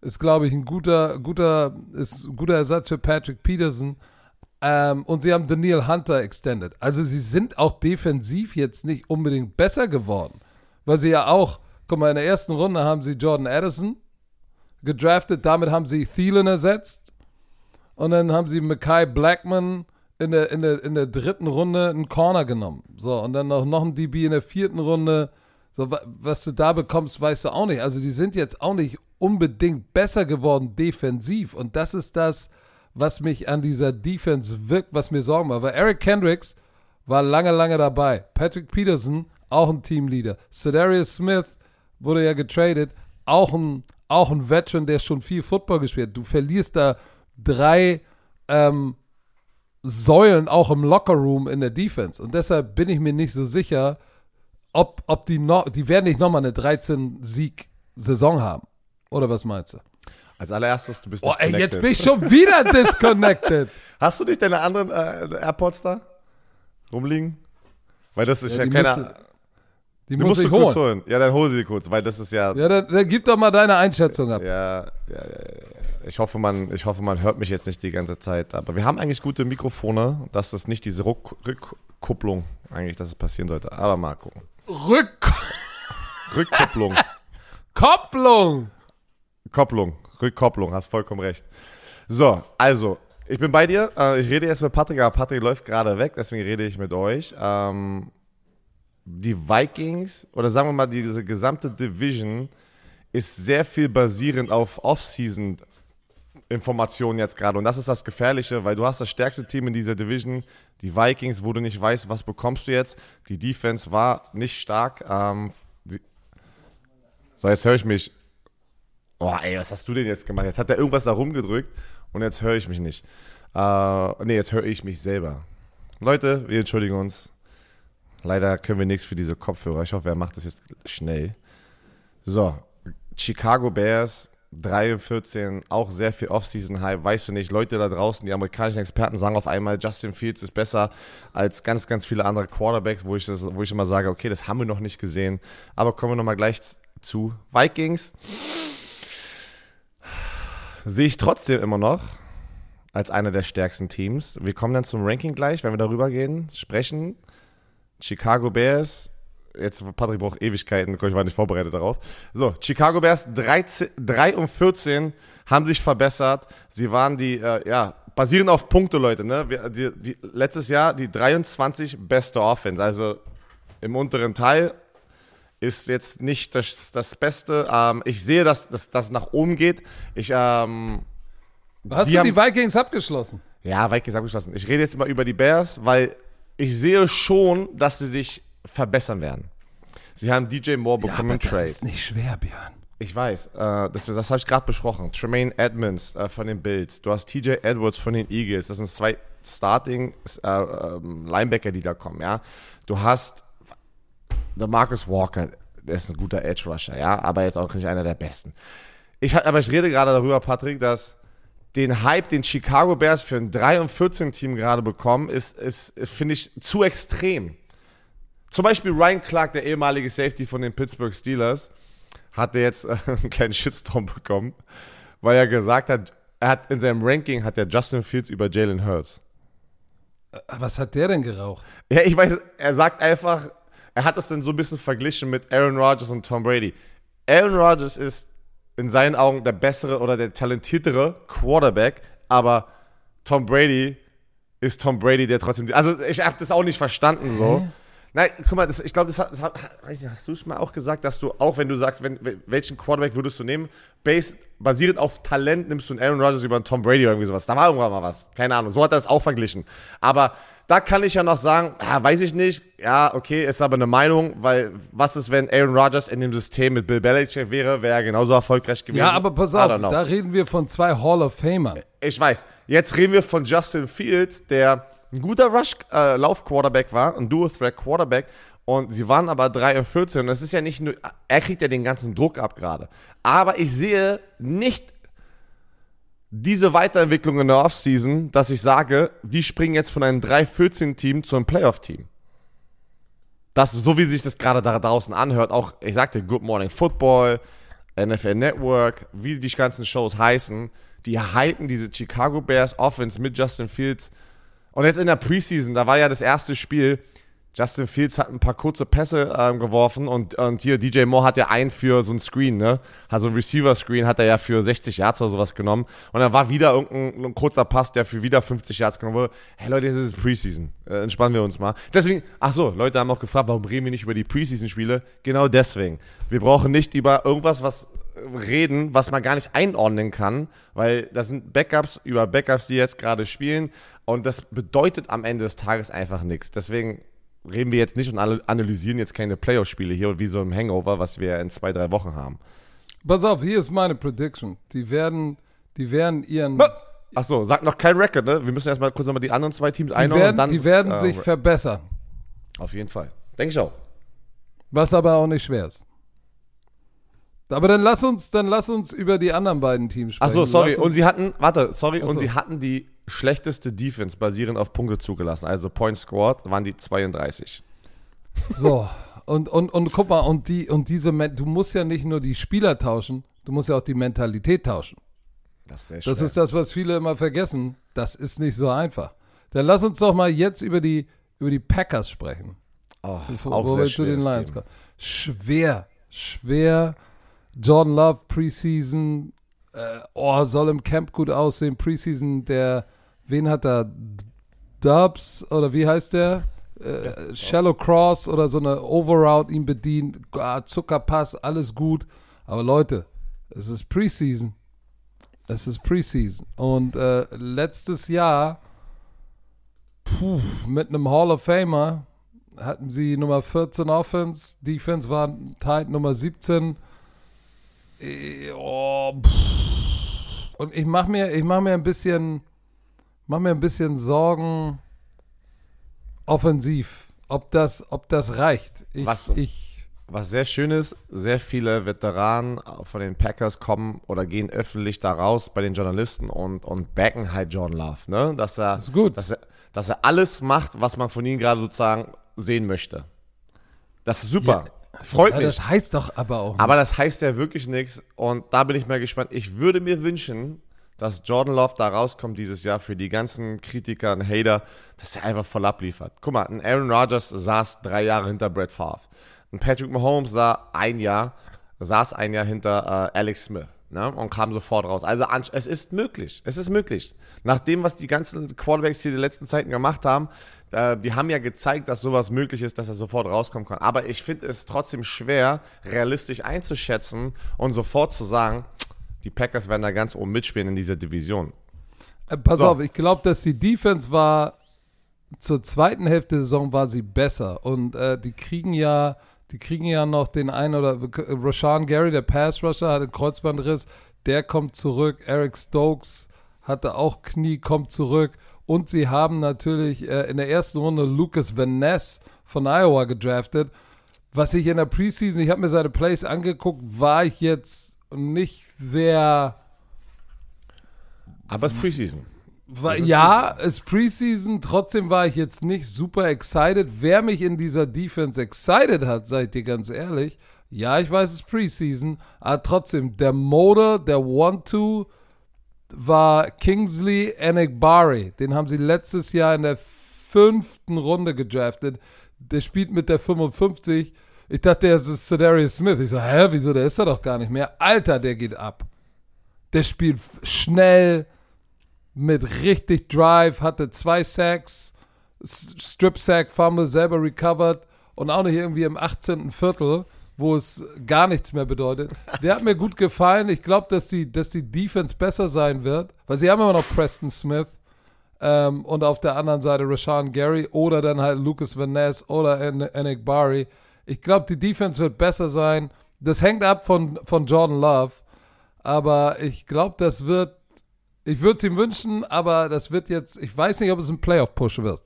ist, glaube ich, ein guter, guter, ist ein guter Ersatz für Patrick Peterson. Ähm, und sie haben Daniel Hunter extended. Also sie sind auch defensiv jetzt nicht unbedingt besser geworden. Weil sie ja auch, guck mal, in der ersten Runde haben sie Jordan Addison gedraftet, damit haben sie Thielen ersetzt. Und dann haben sie Mackay Blackman in der, in der, in der dritten Runde einen Corner genommen. So, und dann noch, noch ein DB in der vierten Runde. So, wa- was du da bekommst, weißt du auch nicht. Also die sind jetzt auch nicht unbedingt besser geworden defensiv. Und das ist das, was mich an dieser Defense wirkt, was mir Sorgen macht. Weil Eric Kendricks war lange, lange dabei. Patrick Peterson, auch ein Teamleader. Cedarius Smith wurde ja getradet, auch ein, auch ein Veteran, der schon viel Football gespielt hat. Du verlierst da drei ähm, Säulen auch im Lockerroom in der Defense. Und deshalb bin ich mir nicht so sicher, ob, ob die noch, die werden nicht nochmal eine 13-Sieg-Saison haben. Oder was meinst du? Als allererstes, du bist Oh, ey, jetzt bin ich schon wieder disconnected. Hast du nicht deine anderen äh, AirPods da rumliegen? Weil das ist ja, die keine. musst du- Die muss musst ich du kurz holen. holen. Ja, dann hol sie kurz, weil das ist ja. Ja, dann, dann gib doch mal deine Einschätzung ab. Ja, ja, ja, ja. Ich hoffe, man, ich hoffe, man hört mich jetzt nicht die ganze Zeit. Aber wir haben eigentlich gute Mikrofone, dass das nicht diese Ruck Rückkupplung eigentlich, dass es passieren sollte. Aber mal gucken. Rückkupplung. Rückkopplung. Kopplung. Rückkopplung, hast vollkommen recht. So, also, ich bin bei dir. Äh, ich rede jetzt mit Patrick, aber Patrick läuft gerade weg, deswegen rede ich mit euch. Ähm, die Vikings, oder sagen wir mal, diese gesamte Division ist sehr viel basierend auf Offseason Informationen jetzt gerade. Und das ist das Gefährliche, weil du hast das stärkste Team in dieser Division, die Vikings, wo du nicht weißt, was bekommst du jetzt. Die Defense war nicht stark. Ähm, so, jetzt höre ich mich. Oh, ey, was hast du denn jetzt gemacht? Jetzt hat er irgendwas da rumgedrückt und jetzt höre ich mich nicht. Äh, nee, jetzt höre ich mich selber. Leute, wir entschuldigen uns. Leider können wir nichts für diese Kopfhörer. Ich hoffe, er macht das jetzt schnell. So, Chicago Bears, 3 und 14, auch sehr viel Offseason-Hype. Weißt du nicht, Leute da draußen, die amerikanischen Experten sagen auf einmal, Justin Fields ist besser als ganz, ganz viele andere Quarterbacks, wo ich, das, wo ich immer sage, okay, das haben wir noch nicht gesehen. Aber kommen wir nochmal gleich zu Vikings. Sehe ich trotzdem immer noch als einer der stärksten Teams. Wir kommen dann zum Ranking gleich, wenn wir darüber gehen, sprechen. Chicago Bears, jetzt Patrick braucht Ewigkeiten, ich war nicht vorbereitet darauf. So, Chicago Bears 13, 3 und 14 haben sich verbessert. Sie waren die, äh, ja, basierend auf Punkte, Leute, ne? Wir, die, die, letztes Jahr die 23 beste Offense, also im unteren Teil ist jetzt nicht das, das Beste. Ähm, ich sehe, dass das nach oben geht. Ich, ähm, Hast Die du haben- die Vikings abgeschlossen? ja, Vikings abgeschlossen. Ich rede jetzt mal über die Bears, weil ich sehe schon, dass sie sich verbessern werden. Sie haben DJ Moore bekommen im Trade. nicht schwer, Björn. Ich weiß, äh, das, das habe ich gerade besprochen. Tremaine Edmonds äh, von den Bills. Du hast TJ Edwards von den Eagles. Das sind zwei Starting äh, ähm, Linebacker, die da kommen. Ja, du hast der Marcus Walker. Der ist ein guter Edge Rusher, ja, aber jetzt auch nicht einer der besten. Ich, aber ich rede gerade darüber, Patrick, dass den Hype, den Chicago Bears für ein 3 und 14 Team gerade bekommen, ist, ist, finde ich, zu extrem. Zum Beispiel Ryan Clark, der ehemalige Safety von den Pittsburgh Steelers, hatte jetzt einen kleinen Shitstorm bekommen, weil er gesagt hat, er hat in seinem Ranking hat er Justin Fields über Jalen Hurts. Äh, Was hat der denn geraucht? Ja, ich weiß, er sagt einfach, er hat es dann so ein bisschen verglichen mit Aaron Rodgers und Tom Brady. Aaron Rodgers ist in seinen Augen der bessere oder der talentiertere Quarterback, aber Tom Brady ist Tom Brady, der trotzdem. Also ich habe das auch nicht verstanden so. Nein, guck mal, das, ich glaube, das, hat, das hast du es mal auch gesagt, dass du auch, wenn du sagst, wenn, welchen Quarterback würdest du nehmen, based, basierend auf Talent nimmst du einen Aaron Rodgers über einen Tom Brady oder irgendwie sowas. Da war irgendwann mal was. Keine Ahnung. So hat er es auch verglichen. Aber da kann ich ja noch sagen, ah, weiß ich nicht. Ja, okay, ist aber eine Meinung, weil was ist, wenn Aaron Rodgers in dem System mit Bill Belichick wäre, wäre er genauso erfolgreich gewesen. Ja, aber pass auf, da reden wir von zwei Hall of Famern. Ich weiß. Jetzt reden wir von Justin Fields, der ein guter Rush-Lauf-Quarterback war, ein Dual-Threat-Quarterback. Und sie waren aber 3 und 14. Und das ist ja nicht nur, er kriegt ja den ganzen Druck ab gerade. Aber ich sehe nicht diese Weiterentwicklung in der Offseason, dass ich sage, die springen jetzt von einem 3-14-Team zu einem Playoff-Team. Das, so wie sich das gerade da draußen anhört, auch, ich sagte, Good Morning Football, NFL Network, wie die ganzen Shows heißen, die hypen diese Chicago Bears Offense mit Justin Fields. Und jetzt in der Preseason, da war ja das erste Spiel, Justin Fields hat ein paar kurze Pässe ähm, geworfen und, und hier DJ Moore hat ja einen für so ein Screen, ne? Also ein Receiver-Screen hat er ja für 60 Yards oder sowas genommen. Und dann war wieder irgendein ein kurzer Pass, der für wieder 50 Yards genommen wurde. Hey Leute, jetzt ist es Preseason. Äh, entspannen wir uns mal. Deswegen, ach so, Leute haben auch gefragt, warum reden wir nicht über die Preseason-Spiele? Genau deswegen. Wir brauchen nicht über irgendwas, was reden, was man gar nicht einordnen kann, weil das sind Backups über Backups, die jetzt gerade spielen und das bedeutet am Ende des Tages einfach nichts. Deswegen reden wir jetzt nicht und analysieren jetzt keine Playoff-Spiele hier wie so im Hangover, was wir in zwei, drei Wochen haben. Pass auf, hier ist meine Prediction. Die werden, die werden ihren. Achso, sag noch kein Record, ne? Wir müssen erstmal kurz nochmal die anderen zwei Teams Die einordnen. werden, und dann die werden äh, sich verbessern. Auf jeden Fall. Denke ich auch. Was aber auch nicht schwer ist. Aber dann lass uns, dann lass uns über die anderen beiden Teams sprechen. Achso, sorry. Und sie hatten, warte, sorry, Ach und so. sie hatten die schlechteste Defense basierend auf Punkte zugelassen. Also Points scored waren die 32. So, und, und, und guck mal, und, die, und diese, du musst ja nicht nur die Spieler tauschen, du musst ja auch die Mentalität tauschen. Das ist. Das ist das, was viele immer vergessen. Das ist nicht so einfach. Dann lass uns doch mal jetzt über die, über die Packers sprechen. oh, Wo, auch wo sehr wir zu den Lions kommen. Schwer, schwer. Jordan Love, Preseason. Äh, oh, soll im Camp gut aussehen. Preseason, der, wen hat er? Dubs oder wie heißt der? Äh, Shallow Cross oder so eine Overroute ihn bedient. Ah, Zuckerpass, alles gut. Aber Leute, es ist Preseason. Es ist Preseason. Und äh, letztes Jahr puh, mit einem Hall of Famer hatten sie Nummer 14 Offense, Defense war tight Nummer 17. Oh, und ich mache mir, ich mach mir ein bisschen, mach mir ein bisschen Sorgen offensiv, ob das, ob das reicht. Ich, Was? ich, Was sehr schön ist, sehr viele Veteranen von den Packers kommen oder gehen öffentlich da raus bei den Journalisten und, und backen halt John Love, ne? Dass er, ist gut. Dass, er, dass er alles macht, was man von ihm gerade sozusagen sehen möchte. Das ist super. Freut ja, mich. das heißt doch aber auch. Aber das heißt ja wirklich nichts und da bin ich mal gespannt. Ich würde mir wünschen, dass Jordan Love da rauskommt dieses Jahr für die ganzen Kritiker und Hater, dass er einfach voll abliefert. Guck mal, ein Aaron Rodgers saß drei Jahre hinter Brett Favre. Ein Patrick Mahomes sah ein Jahr, saß ein Jahr hinter äh, Alex Smith. Ne, und kam sofort raus. Also es ist möglich. Es ist möglich. Nach dem, was die ganzen Quarterbacks hier die letzten Zeiten gemacht haben, äh, die haben ja gezeigt, dass sowas möglich ist, dass er sofort rauskommen kann. Aber ich finde es trotzdem schwer, realistisch einzuschätzen und sofort zu sagen, die Packers werden da ganz oben mitspielen in dieser Division. Äh, pass So. auf, ich glaube, dass die Defense war zur zweiten Hälfte der Saison war sie besser und äh, die kriegen ja, die kriegen ja noch den einen oder Rashawn Gary, der Pass Rusher, hat einen Kreuzbandriss, der kommt zurück. Eric Stokes hatte auch Knie, kommt zurück und sie haben natürlich äh, in der ersten Runde Lucas Van Ness von Iowa gedraftet. Was ich in der Preseason, ich habe mir seine Plays angeguckt, war ich jetzt nicht sehr Aber es ist Preseason. War, ja, es ist Preseason, trotzdem war ich jetzt nicht super excited. Wer mich in dieser Defense excited hat, seid ihr ganz ehrlich, ja, ich weiß, es ist Preseason, aber trotzdem, der Motor, der One-Two war Kingsley Enikbari. Den haben sie letztes Jahr in der fünften Runde gedraftet. Der spielt mit der 55. Ich dachte, der ist Cedarius Smith. Ich so, hä, wieso, der ist er doch gar nicht mehr. Alter, der geht ab. Der spielt schnell, mit richtig Drive, hatte zwei Sacks, Strip Sack, Fumble, selber recovered und auch nicht irgendwie im 18. Viertel, wo es gar nichts mehr bedeutet. Der hat mir gut gefallen. Ich glaube, dass die, dass die Defense besser sein wird, weil sie haben immer noch Preston Smith ähm, und auf der anderen Seite Rashawn Gary oder dann halt Lucas Van Ness oder Enik Bari. Ich glaube, die Defense wird besser sein. Das hängt ab von, von Jordan Love. Aber ich glaube, das wird ich würde es ihm wünschen, aber das wird jetzt, ich weiß nicht, ob es ein Playoff-Push wird.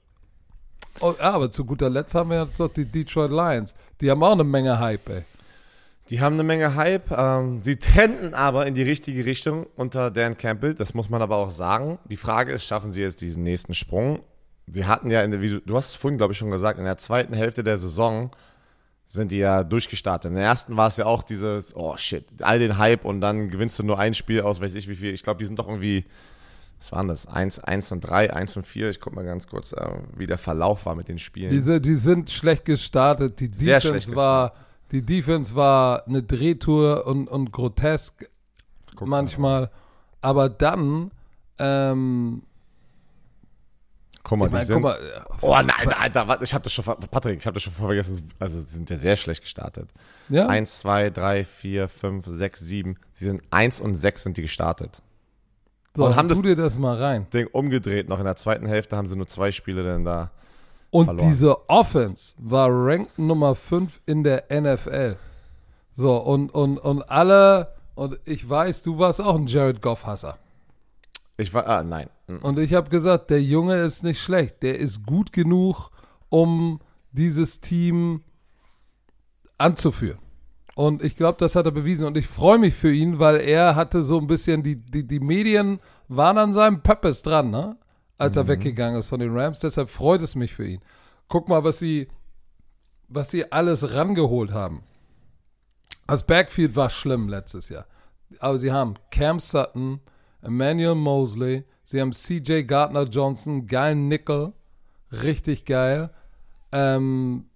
Oh, aber zu guter Letzt haben wir jetzt noch die Detroit Lions. Die haben auch eine Menge Hype, ey. Die haben eine Menge Hype. Ähm, sie trenden aber in die richtige Richtung unter Dan Campbell. Das muss man aber auch sagen. Die Frage ist, schaffen sie jetzt diesen nächsten Sprung? Sie hatten ja, in der, wie du hast es vorhin, glaube ich, schon gesagt, in der zweiten Hälfte der Saison sind die ja durchgestartet. In der ersten war es ja auch dieses, oh shit, all den Hype und dann gewinnst du nur ein Spiel aus, weiß ich wie viel. Ich glaube, die sind doch irgendwie, was waren das? 1, 1 und 3, 1 und 4. Ich gucke mal ganz kurz, äh, wie der Verlauf war mit den Spielen. Diese, die sind schlecht gestartet. Die Sehr Defense war, die Defense war eine Drehtour und, und grotesk Guck manchmal. Mal. Aber dann ähm, Guck mal, ich mein, die sind, mal, oh nein, Alter, warte, ich habe das schon, Patrick, ich habe das schon vergessen. Also, sie sind ja sehr schlecht gestartet. Ja. Eins, zwei, drei, vier, fünf, sechs, sieben. Sie sind eins und sechs sind die gestartet. So, und haben tu das dir das mal rein. Ding umgedreht. Noch in der zweiten Hälfte haben sie nur zwei Spiele dann da. Und verloren. diese Offense war Rank Nummer 5 in der NFL. So, und, und, und alle, und ich weiß, du warst auch ein Jared Goff-Hasser. Ich war, ah, nein. Und ich habe gesagt, der Junge ist nicht schlecht. Der ist gut genug, um dieses Team anzuführen. Und ich glaube, das hat er bewiesen. Und ich freue mich für ihn, weil er hatte so ein bisschen, die, die, die Medien waren an seinem Purpose dran, ne? als er mhm. weggegangen ist von den Rams. Deshalb freut es mich für ihn. Guck mal, was sie, was sie alles rangeholt haben. Das Backfield war schlimm letztes Jahr. Aber sie haben Cam Sutton, Emmanuel Mosley, sie haben CJ Gardner Johnson, geilen Nickel, richtig geil. Ähm,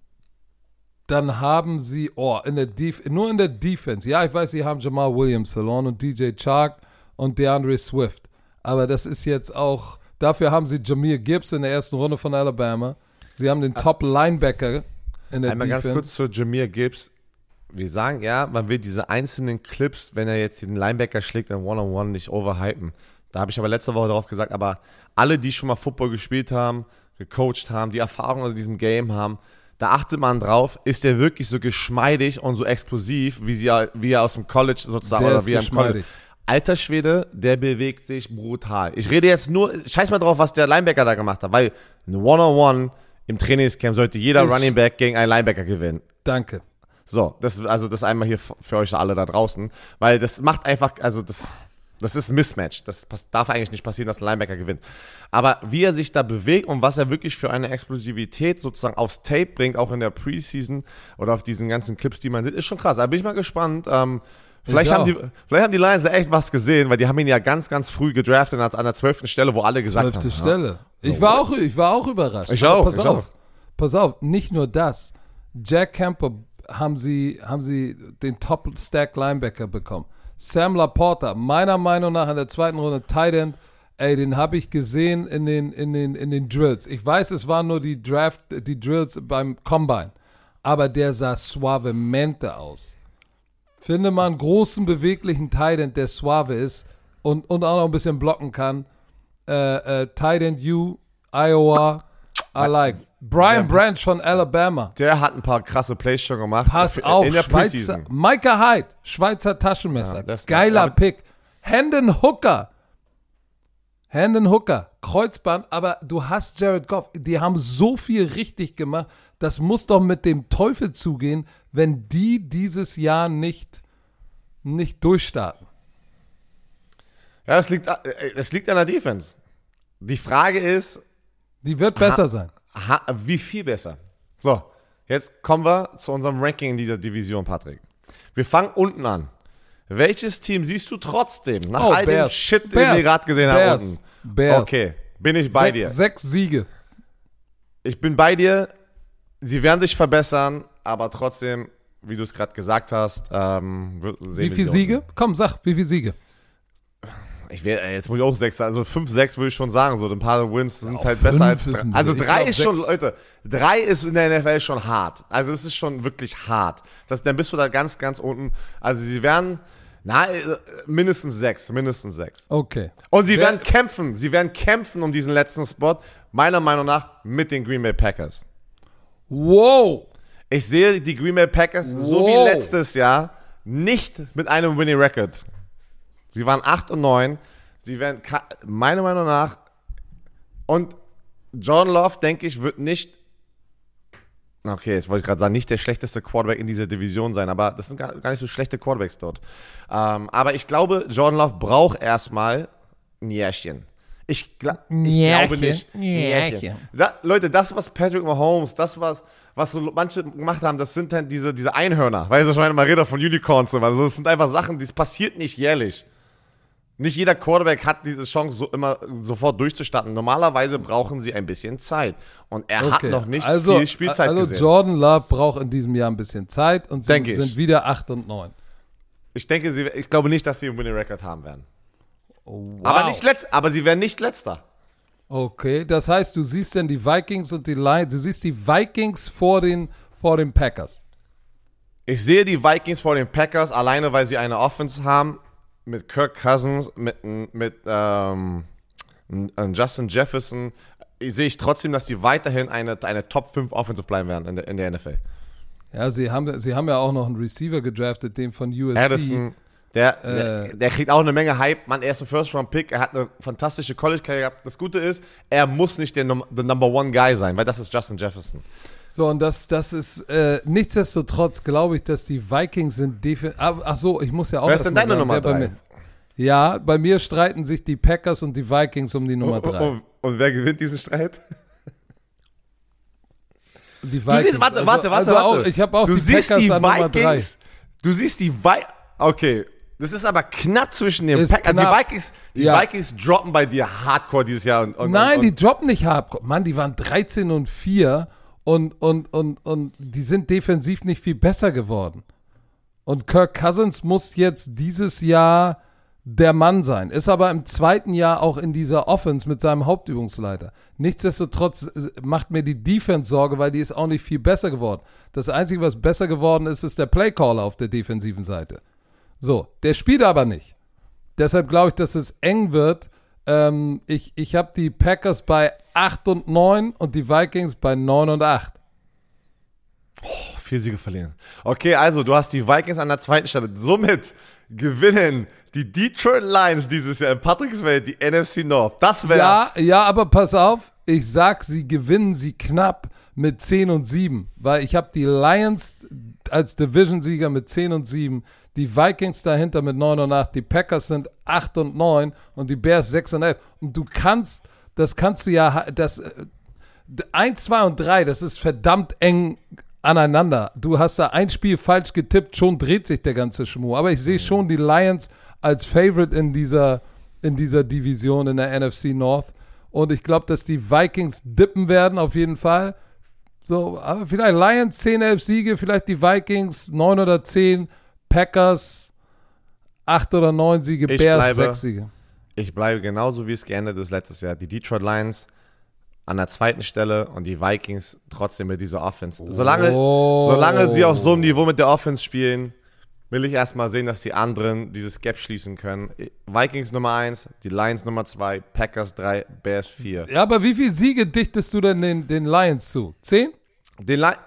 dann haben sie, oh, in der Def nur in der Defense. Ja, ich weiß, sie haben Jamal Williams verloren und DJ Chark und DeAndre Swift. Aber das ist jetzt auch, dafür haben sie Jameer Gibbs in der ersten Runde von Alabama. Sie haben den ah. Top-Linebacker in der Einmal Defense. ganz kurz zu Jameer Gibbs wir sagen ja, man will diese einzelnen Clips, wenn er jetzt den Linebacker schlägt, in One-on-One -on -One nicht overhypen. Da habe ich aber letzte Woche darauf gesagt, aber alle, die schon mal Football gespielt haben, gecoacht haben, die Erfahrung aus diesem Game haben, da achtet man drauf, ist er wirklich so geschmeidig und so explosiv, wie, sie, wie er aus dem College sozusagen der oder wie er im College. Alter Schwede, der bewegt sich brutal. Ich rede jetzt nur, scheiß mal drauf, was der Linebacker da gemacht hat, weil ein One-on-One -on -One im Trainingscamp sollte jeder ist Running Back gegen einen Linebacker gewinnen. Danke. So, das, also das einmal hier für euch alle da draußen, weil das macht einfach, also das, das ist ein Mismatch. Das darf eigentlich nicht passieren, dass ein Linebacker gewinnt. Aber wie er sich da bewegt und was er wirklich für eine Explosivität sozusagen aufs Tape bringt, auch in der Preseason oder auf diesen ganzen Clips, die man sieht, ist schon krass. Da bin ich mal gespannt. Ähm, vielleicht, haben die, vielleicht haben die Lions ja echt was gesehen, weil die haben ihn ja ganz, ganz früh gedraftet an der zwölften Stelle, wo alle gesagt 12. haben. Zwölfte Stelle. Ja. Ich, war auch, ich war auch überrascht. Ich auch. Pass ich auf. Auch. Pass auf, nicht nur das. Jack Camper haben sie, haben sie den Top-Stack-Linebacker bekommen. Sam Laporta, meiner Meinung nach in der zweiten Runde Tight End, ey, den habe ich gesehen in den, in, den, in den Drills. Ich weiß, es waren nur die Draft, die Drills beim Combine, aber der sah suavemente aus. Finde man einen großen, beweglichen Tight der suave ist und, und auch noch ein bisschen blocken kann. Äh, äh, Tight U, Iowa, I like. Brian Branch von Alabama. Der hat ein paar krasse Plays schon gemacht. Pass auf, in der Schweizer, Micah Hyde, Schweizer Taschenmesser. Ja, Geiler Pick. Hendon Hooker. Hendon Hooker, Kreuzband, aber du hast Jared Goff. Die haben so viel richtig gemacht. Das muss doch mit dem Teufel zugehen, wenn die dieses Jahr nicht, nicht durchstarten. Ja, es liegt, äh, es liegt an der Defense. Die Frage ist, Die wird besser sein. ha, wie viel besser? So, jetzt kommen wir zu unserem Ranking in dieser Division, Patrick. Wir fangen unten an. Welches Team siehst du trotzdem nach Oh, all dem Bears. Shit, den Bears. wir gerade gesehen Bears. haben unten? Bears. Okay, bin ich bei sechs, dir. sechs Siege. Ich bin bei dir. Sie werden sich verbessern, aber trotzdem, wie du es gerade gesagt hast, ähm, wir- sehen Wie viele sie Siege? unten. Komm, sag, wie viele Siege? Ich wär, ey, jetzt muss ich auch sechs, also fünf, sechs würde ich schon sagen. So ein paar Wins sind Ja, halt besser als drei. Also drei ist schon, sechs. Leute, drei ist in der NFL schon hart. Also es ist schon wirklich hart. Das, dann bist du da ganz, ganz unten. Also sie werden, na, äh, mindestens sechs, mindestens sechs. Okay. Und sie Wer- werden kämpfen, sie werden kämpfen um diesen letzten Spot, meiner Meinung nach, mit den Green Bay Packers. Wow. Ich sehe die Green Bay Packers so wie Wow. letztes Jahr nicht mit einem Winning Record. Sie waren 8 und 9. Sie werden meiner Meinung nach und John Love, denke ich, wird nicht Okay, jetzt wollte ich gerade sagen, nicht der schlechteste Quarterback in dieser Division sein, aber das sind gar, gar nicht so schlechte Quarterbacks dort. Ähm, aber ich glaube, Jordan Love braucht erstmal ein Jährchen. Ich, gla ich glaube nicht. Da, Leute, das, was Patrick Mahomes, das, was, was so manche gemacht haben, das sind dann diese, diese Einhörner. Weißt du, ich meine, man redet von Unicorns. und was. Also, das sind einfach Sachen, das passiert nicht jährlich. Nicht jeder Quarterback hat diese Chance, so immer sofort durchzustarten. Normalerweise brauchen sie ein bisschen Zeit. Und er hat Okay. noch nicht also, viel Spielzeit also gesehen. Jordan Love braucht in diesem Jahr ein bisschen Zeit und sind, sind wieder 8 und 9. Ich denke, sie, ich glaube nicht, dass sie einen Winning Record haben werden. wow. Aber, nicht letzt, aber sie werden nicht letzter. Okay, das heißt, du siehst denn die Vikings und die Lions, du siehst die Vikings vor den, vor den Packers. Ich sehe die Vikings vor den Packers alleine, weil sie eine Offense haben mit Kirk Cousins, mit, mit ähm, n- Justin Jefferson. Ich sehe ich trotzdem, dass die weiterhin eine, eine Top 5 Offensive bleiben werden in der, in der NFL. Ja, sie haben, sie haben ja auch noch einen Receiver gedraftet, den von USC. Addison, der, Äh. der, der kriegt auch eine Menge Hype. Mann, er ist ein First-Round-Pick. Er hat eine fantastische College-Karriere gehabt. Das Gute ist, er muss nicht der, der Number One Guy sein, weil das ist Justin Jefferson. So, und das, das ist, äh, nichtsdestotrotz glaube ich, dass die Vikings sind definitiv. Ach so, ich muss ja auch. Wer ist denn deine sagen, Nummer wer bei drei? mir- Ja, bei mir streiten sich die Packers und die Vikings um die Nummer Und, 3. und, und wer gewinnt diesen Streit? Die Du siehst, warte, warte, warte, also warte. Auch, ich habe auch du die siehst Packers die 3. Vikings. Du siehst die Vikings. Okay. Das ist aber knapp zwischen den Packers. Die knapp. Vikings, die Ja. Vikings droppen bei dir hardcore dieses Jahr. Und, und, Nein, und, die droppen nicht hardcore. Mann, die waren 13 und 4 und, und, und, und die sind defensiv nicht viel besser geworden. Und Kirk Cousins muss jetzt dieses Jahr der Mann sein. Ist aber im zweiten Jahr auch in dieser Offense mit seinem Hauptübungsleiter. Nichtsdestotrotz äh, macht mir die Defense Sorge, weil die ist auch nicht viel besser geworden. Das Einzige, was besser geworden ist, ist der Playcaller auf der defensiven Seite. So, der spielt aber nicht. Deshalb glaube ich, dass es eng wird. Ähm, ich ich habe die Packers bei 8 und 9 und die Vikings bei 9 und 8. vier Siege verlieren. Okay, also du hast die Vikings an der zweiten Stelle. Somit gewinnen die Detroit Lions dieses Jahr in Patricks Welt die NFC North. Das wäre. Ja, ja, aber pass auf, ich sag, sie gewinnen sie knapp mit 10 und 7, weil ich habe die Lions als Division-Sieger mit 10 und 7, die Vikings dahinter mit 9 und 8, die Packers sind 8 und 9 und die Bears 6 und 11. Und du kannst, das kannst du ja, das äh, 1, 2 und 3, das ist verdammt eng aneinander. Du hast da ein Spiel falsch getippt, schon dreht sich der ganze Schmuh. Aber ich sehe schon die Lions als Favorite in dieser, in dieser Division in der NFC North. Und ich glaube, dass die Vikings dippen werden, auf jeden Fall. So, aber vielleicht Lions 10, 11 Siege, vielleicht die Vikings 9 oder 10, Packers 8 oder 9 Siege, Ich Bears bleibe- 6 Siege. Ich bleibe genauso, wie es geendet ist letztes Jahr. Die Detroit Lions an der zweiten Stelle und die Vikings trotzdem mit dieser Offense. Solange, Oh. solange sie auf so einem Niveau mit der Offense spielen, will ich erstmal sehen, dass die anderen dieses Gap schließen können. Vikings Nummer 1, die Lions Nummer 2, Packers 3, Bears 4. Ja, aber wie viele Siege dichtest du denn den, den Lions zu? 10?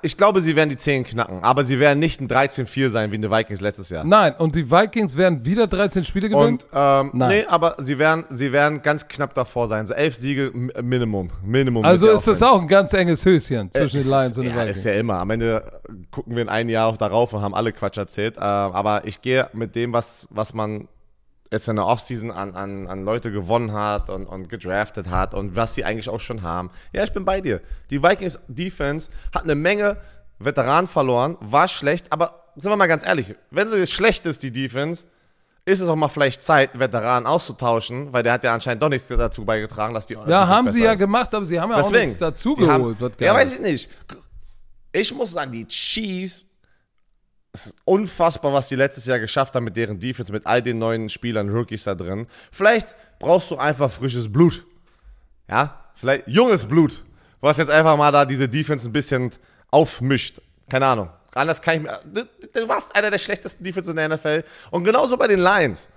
Ich glaube, sie werden die 10 knacken, aber sie werden nicht ein 13-4 sein wie in den Vikings letztes Jahr. Nein, und die Vikings werden wieder 13 Spiele gewinnen? Und ähm, Nein. nee, aber sie werden, sie werden ganz knapp davor sein. So elf Siege M- Minimum. Minimum. also ist das auch ein ganz enges Höschen zwischen Es den Lions ist, und den ja, Vikings. ist ja immer. Am Ende gucken wir in ein Jahr auch darauf und haben alle Quatsch erzählt. Ähm, aber ich gehe mit dem, was, was man jetzt in der Offseason an, an, an Leute gewonnen hat und, und gedraftet hat und was sie eigentlich auch schon haben. Ja, ich bin bei dir. Die Vikings Defense hat eine Menge Veteranen verloren, war schlecht, aber sind wir mal ganz ehrlich, wenn sie schlecht ist, die Defense, ist es auch mal vielleicht Zeit, Veteranen auszutauschen, weil der hat ja anscheinend doch nichts dazu beigetragen, dass die Ja, haben sie ja ist. gemacht, aber sie haben ja Deswegen, auch nichts dazu geholt. ja, weiß ich nicht. Ich muss sagen, die Chiefs, es ist unfassbar, was die letztes Jahr geschafft haben mit deren Defense, mit all den neuen Spielern, Rookies da drin. Vielleicht brauchst du einfach frisches Blut. Ja, vielleicht junges Blut, was jetzt einfach mal da diese Defense ein bisschen aufmischt. Keine Ahnung. Anders kann ich mir. Du, du warst einer der schlechtesten Defenses in der NFL. Und genauso bei den Lions.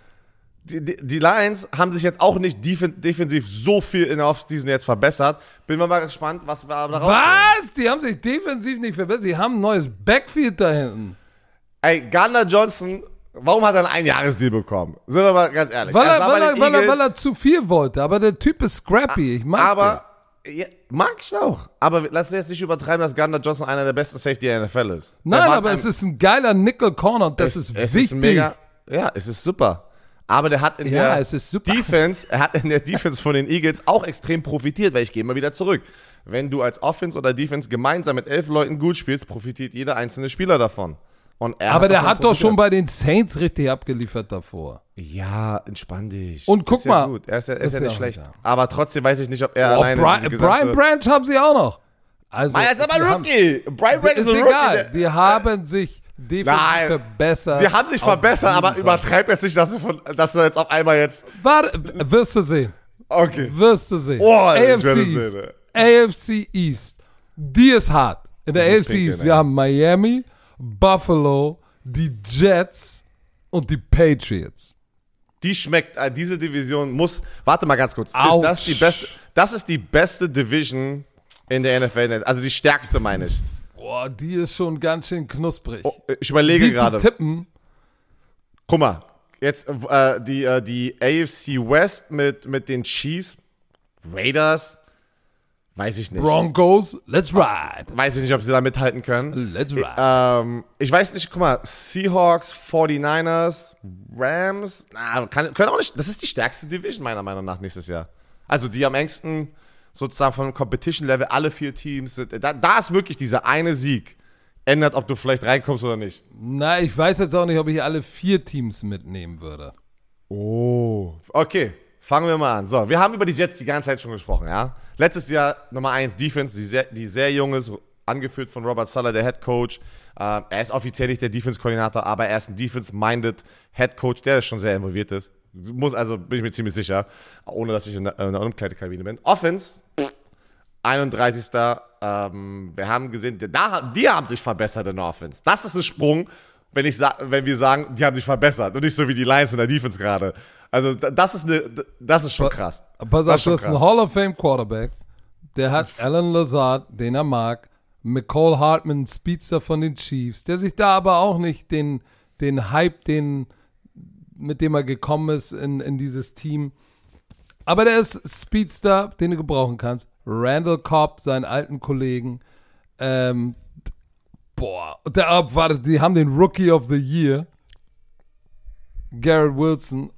Die, die, die Lions haben sich jetzt auch nicht defensiv so viel in der Offseason jetzt verbessert. Bin mal gespannt, was wir da Was? Die haben sich defensiv nicht verbessert. Die haben ein neues Backfield da hinten. Ey, Gardner Johnson, warum hat er einen Einjahresdeal bekommen? Sind wir mal ganz ehrlich. Weil er, weil, er, weil, er, weil er zu viel wollte. Aber der Typ ist scrappy. Ich mag Aber ja, mag ich auch. Aber lass uns jetzt nicht übertreiben, dass Gardner Johnson einer der besten Safety der NFL ist. Nein, aber es ist ein geiler Nickel Corner und das es, ist es wichtig. Ist mega, ja, es ist super. Aber der hat in ja, der Defense, er hat in der Defense von den Eagles auch extrem profitiert, weil ich gehe mal wieder zurück. Wenn du als Offense oder Defense gemeinsam mit elf Leuten gut spielst, profitiert jeder einzelne Spieler davon. Aber der hat doch schon bei den Saints richtig abgeliefert davor. Ja, entspann dich. Und guck mal. Gut. Er ist ja, ist ja nicht schlecht. Aber trotzdem weiß ich nicht, ob er oh, alleine. Bri Brian Branch haben sie auch noch. Also, er ist aber ein Rookie. Haben, Brian Branch ist, ist ein egal. Rookie. Die haben sich definitiv Nein, verbessert. Sie haben sich verbessert, aber übertreib jetzt nicht, dass du, von, dass du jetzt auf einmal jetzt. Warte, wirst du sehen. Okay. Wirst du sehen. Oh, AFC East. AFC East. Die ist hart. In der AFC East. Wir haben Miami, Buffalo, die Jets und die Patriots. Die schmeckt, äh, diese Division muss, warte mal ganz kurz, ist das die beste, das ist die beste Division in der NFL, also die stärkste meine ich. Boah, die ist schon ganz schön knusprig. Oh, ich überlege die gerade. Zu tippen. Guck mal, jetzt äh, die, äh, die AFC West mit, mit den Chiefs, Raiders, Weiß ich nicht. Broncos, let's ride. Weiß ich nicht, ob sie da mithalten können. Let's ride. Ich, ähm, ich weiß nicht, guck mal, Seahawks, 49ers, Rams, na, kann, können auch nicht. Das ist die stärkste Division meiner Meinung nach nächstes Jahr. Also die am engsten sozusagen vom Competition-Level, alle vier Teams sind. Da, da ist wirklich dieser eine Sieg ändert, ob du vielleicht reinkommst oder nicht. Na, ich weiß jetzt auch nicht, ob ich alle vier Teams mitnehmen würde. Oh, okay. Fangen wir mal an. So, wir haben über die Jets die ganze Zeit schon gesprochen, ja. Letztes Jahr Nummer 1 Defense, die sehr, die sehr jung ist, angeführt von Robert Suller, der Head Coach. Äh, er ist offiziell nicht der Defense-Koordinator, aber er ist ein Defense-minded Head Coach, der schon sehr involviert ist. Muss, also bin ich mir ziemlich sicher, ohne dass ich in der, in der Umkleidekabine bin. Offense, 31. Ähm, wir haben gesehen, die haben sich verbessert in der Offense. Das ist ein Sprung, wenn, ich wenn wir sagen, die haben sich verbessert und nicht so wie die Lions in der Defense gerade. Also das ist, eine, das ist schon krass. Pass auf, du hast einen Hall of Fame Quarterback, der hat Alan Lazard, den er mag, McCall Hartman, Speedster von den Chiefs, der sich da aber auch nicht den, den Hype, den, mit dem er gekommen ist in, in dieses Team. Aber der ist Speedster, den du gebrauchen kannst. Randall Cobb, seinen alten Kollegen. Ähm, boah, der, warte, die haben den Rookie of the Year. Garrett Wilson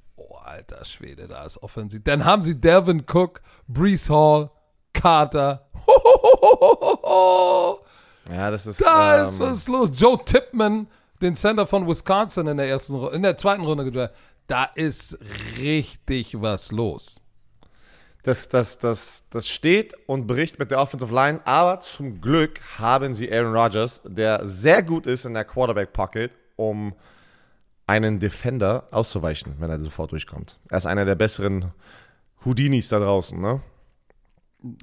alter Schwede, da ist offensiv. Dann haben sie Delvin Cook, Brees Hall, Carter. Ja, das ist. Da ähm, ist was los. Joe Tipman, den Center von Wisconsin in der ersten, in der zweiten Runde gedraftet. Da ist richtig was los. Das, das, das, das steht und bricht mit der Offensive Line, aber zum Glück haben sie Aaron Rodgers, der sehr gut ist in der Quarterback Pocket, um einen Defender auszuweichen, wenn er sofort durchkommt. Er ist einer der besseren Houdinis da draußen, ne?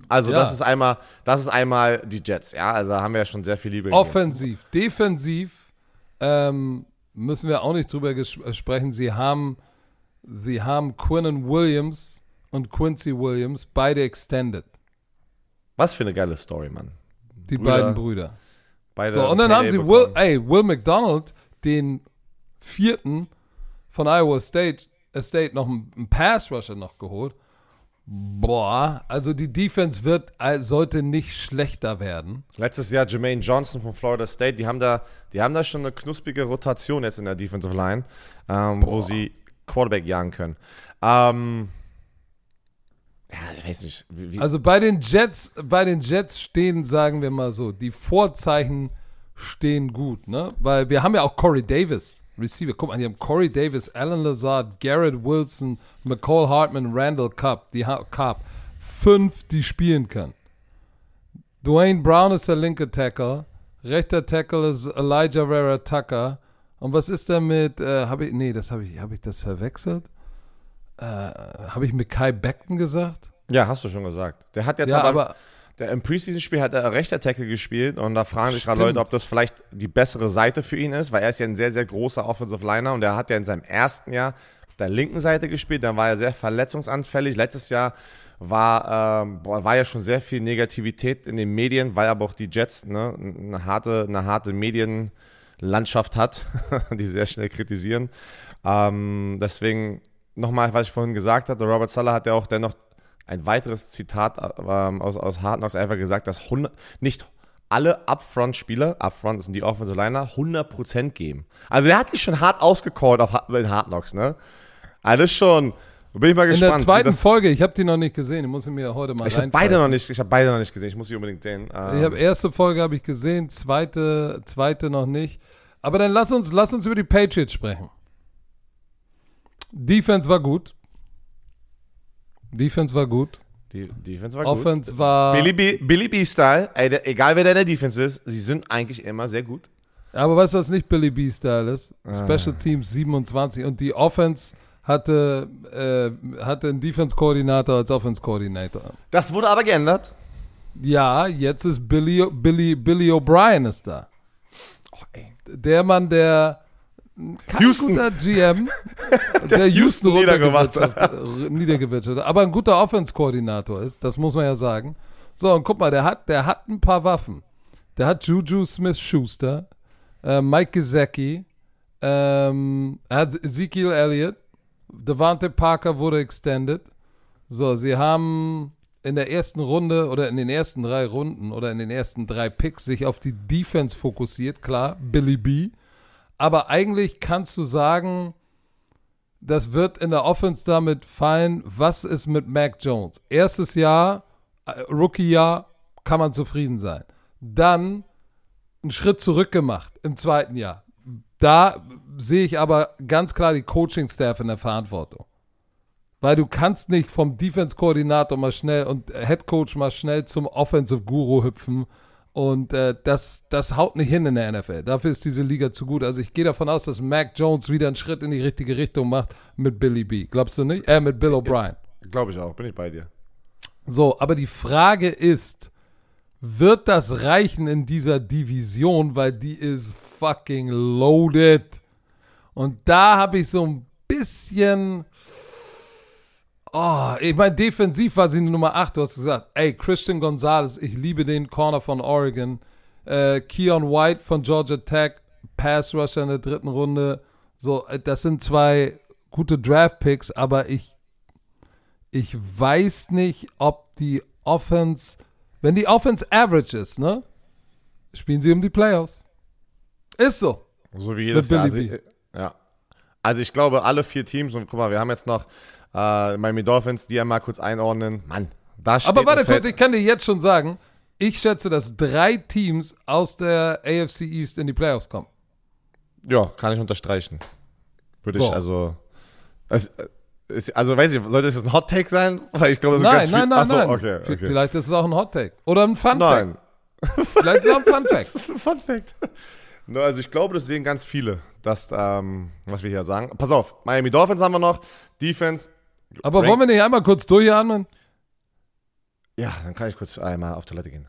Also ja. das ist einmal, das ist einmal die Jets, ja. Also haben wir ja schon sehr viel Liebe. Offensiv, gegeben. defensiv ähm, müssen wir auch nicht drüber äh, sprechen. Sie haben, sie haben Quinnen Williams und Quincy Williams beide extended. Was für eine geile Story, Mann. Die Brüder, beiden Brüder. Beide so, und dann haben sie Will, ey, Will McDonald, den vierten von Iowa State, äh, State noch einen Pass-Rusher noch geholt. Boah, also die Defense wird, äh, sollte nicht schlechter werden. Letztes Jahr Jermaine Johnson von Florida State, die haben da, die haben da schon eine knusprige Rotation jetzt in der Defensive Line, ähm, wo sie Quarterback jagen können. Ähm, ja, ich weiß nicht. Wie, wie Also bei den Jets, bei den Jets stehen, sagen wir mal so, die Vorzeichen stehen gut, ne? Weil wir haben ja auch Corey Davis, Receiver. Guck mal, die haben Corey Davis, Alan Lazard, Garrett Wilson, McCall Hartman, Randall Cobb, die ha Cobb. Fünf, die spielen können. Dwayne Brown ist der linke Tackle. Rechter Tackle ist Elijah Vera Tucker. Und was ist da mit, äh, habe ich, nee, das habe ich, habe ich das verwechselt? Äh, habe ich mit Kai Beckton gesagt? ja, hast du schon gesagt. Der hat jetzt Ja, aber, aber der, im Preseason-Spiel hat er rechter Tackle gespielt und da fragen sich gerade. Leute, ob das vielleicht die bessere Seite für ihn ist, weil er ist ja ein sehr, sehr großer Offensive Liner und er hat ja in seinem ersten Jahr auf der linken Seite gespielt, dann war er sehr verletzungsanfällig. Letztes Jahr war, ähm, war ja schon sehr viel Negativität in den Medien, weil aber auch die Jets ne, eine harte, eine harte Medienlandschaft hat, die sehr schnell kritisieren. Ähm, deswegen nochmal, was ich vorhin gesagt hatte, Robert Sala hat ja auch dennoch ein weiteres Zitat ähm, aus, aus Hard Knocks einfach gesagt, dass 100, nicht alle Upfront-Spieler, Upfront sind die Offensive Liner, 100% geben. Also der hat sich schon hart ausgecallt auf, in Hard Knocks, ne? Also das ist schon, bin ich mal in gespannt. der wie zweiten das, Folge, ich habe die noch nicht gesehen, die muss ich mir heute mal ich habe beide noch nicht, ich habe beide noch nicht gesehen, ich muss sie unbedingt sehen. Ähm, Ich habe erste Folge habe ich gesehen, zweite, zweite noch nicht. Aber dann lass uns, lass uns über die Patriots sprechen. Defense war gut. Defense war gut. die Defense war gut. Offense war. Billy B, Billy B-Style, ey, der, egal wer der in der Defense ist, sie sind eigentlich immer sehr gut. Aber weißt du, was nicht Billy B-Style ist? Ah. Special Teams 27 und die Offense hatte, äh, hatte einen Defense-Koordinator als Offense-Koordinator. Das wurde aber geändert. Ja, jetzt ist Billy, Billy, Billy O'Brien ist da. Oh, ey. Der Mann, der kein Houston. guter GM, der, Houston Houston niedergemacht runtergewirtschaftet- niedergewirtschaftet, aber ein guter Offense-Koordinator ist, das muss man ja sagen. So, und guck mal, der hat, der hat ein paar Waffen. Der hat Juju Smith-Schuster, äh, Mike Gesicki, ähm, er hat Ezekiel Elliott, Devante Parker wurde extended. So, sie haben in der ersten Runde oder in den ersten drei Runden oder in den ersten drei Picks sich auf die Defense fokussiert, klar, Billy B. Aber eigentlich kannst du sagen, das wird in der Offense damit fallen, was ist mit Mac Jones? Erstes Jahr, äh, Rookie-Jahr, kann man zufrieden sein. Dann einen Schritt zurück gemacht im zweiten Jahr. Da sehe ich aber ganz klar die Coaching-Staff in der Verantwortung. Weil du kannst nicht vom Defense-Koordinator mal schnell und Head-Coach mal schnell zum Offensive-Guru hüpfen. Und äh, das, das haut nicht hin in der NFL. Dafür ist diese Liga zu gut. Also ich gehe davon aus, dass Mac Jones wieder einen Schritt in die richtige Richtung macht mit Billy B. Glaubst du nicht? Äh, mit Bill O'Brien. Glaube ich auch, bin ich bei dir. So, aber die Frage ist, wird das reichen in dieser Division, weil die ist fucking loaded. Und da habe ich so ein bisschen. Oh, ich meine, defensiv war sie die Nummer 8. Du hast gesagt, ey, Christian Gonzalez, ich liebe den Corner von Oregon. Äh, Keon White von Georgia Tech, Pass Rusher in der dritten Runde. So, äh, das sind zwei gute Draft Picks, aber ich ich weiß nicht, ob die Offense, wenn die Offense average ist, ne, spielen sie um die Playoffs. Ist so. So wie jedes Jahr. Also, ich- ja. Also ich glaube, alle vier Teams, und guck mal, wir haben jetzt noch äh, Miami Dolphins, die ja mal kurz einordnen. Mann, da steht Aber warte kurz, ich kann dir jetzt schon sagen, ich schätze, dass drei Teams aus der AFC East in die Playoffs kommen. Ja, kann ich unterstreichen. Würde So. ich also. Es, äh, ist, also weiß ich, sollte es jetzt ein Hot Take sein? Weil ich glaube, das ist Nein, ganz nein, viel, nein, Achso, nein. okay, okay. Vielleicht ist es auch ein Hot Take. Oder ein Fun Fact. Nein, Vielleicht ist es auch ein Fun Fact. das ist ein Fun Fact. No, also ich glaube, das sehen ganz viele, das, ähm, was wir hier sagen. Pass auf, Miami Dolphins haben wir noch, Defense. Aber Rank- wollen wir nicht einmal kurz durchatmen? Ja, dann kann ich kurz einmal auf Toilette gehen.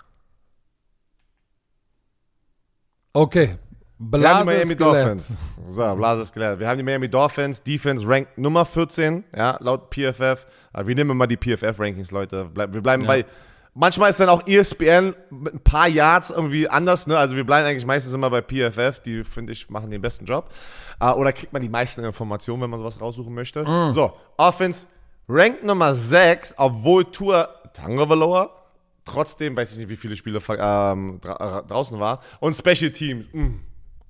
Okay. Wir haben die Blase Miami. Dolphins. So, Blase ist gelernt. Wir haben die Miami Dolphins, Defense Rank Nummer 14, ja, laut PFF. Aber wir nehmen mal die PFF-Rankings, Leute. Wir bleiben Ja. bei. Manchmal ist dann auch ESPN mit ein paar Yards irgendwie anders, ne? Also wir bleiben eigentlich meistens immer bei PFF, die, finde ich, machen den besten Job. Äh, oder kriegt man die meisten Informationen, wenn man sowas raussuchen möchte. Mm. So, Offense, Rank Nummer 6, obwohl Tour Tagovailoa trotzdem, weiß ich nicht, wie viele Spiele ähm, dra äh, draußen war. Und Special Teams, mh,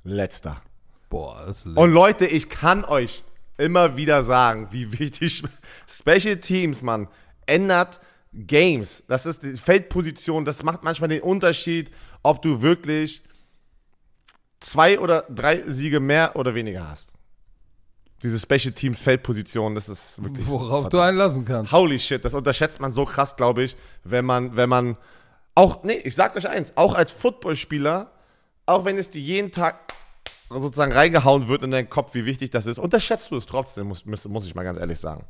letzter. Boah, das ist Und Leute, ich kann euch immer wieder sagen, wie wichtig Special Teams, Mann, ändert Games. Das ist die Feldposition, das macht manchmal den Unterschied, ob du wirklich zwei oder drei Siege mehr oder weniger hast. Diese Special Teams Feldposition, das ist wirklich. Worauf du einlassen kannst. Holy shit, das unterschätzt man so krass, glaube ich, wenn man, wenn man auch, nee, ich sag euch eins, auch als Footballspieler, auch wenn es dir jeden Tag sozusagen reingehauen wird in deinen Kopf, wie wichtig das ist, unterschätzt du es trotzdem, muss, muss, muss ich mal ganz ehrlich sagen.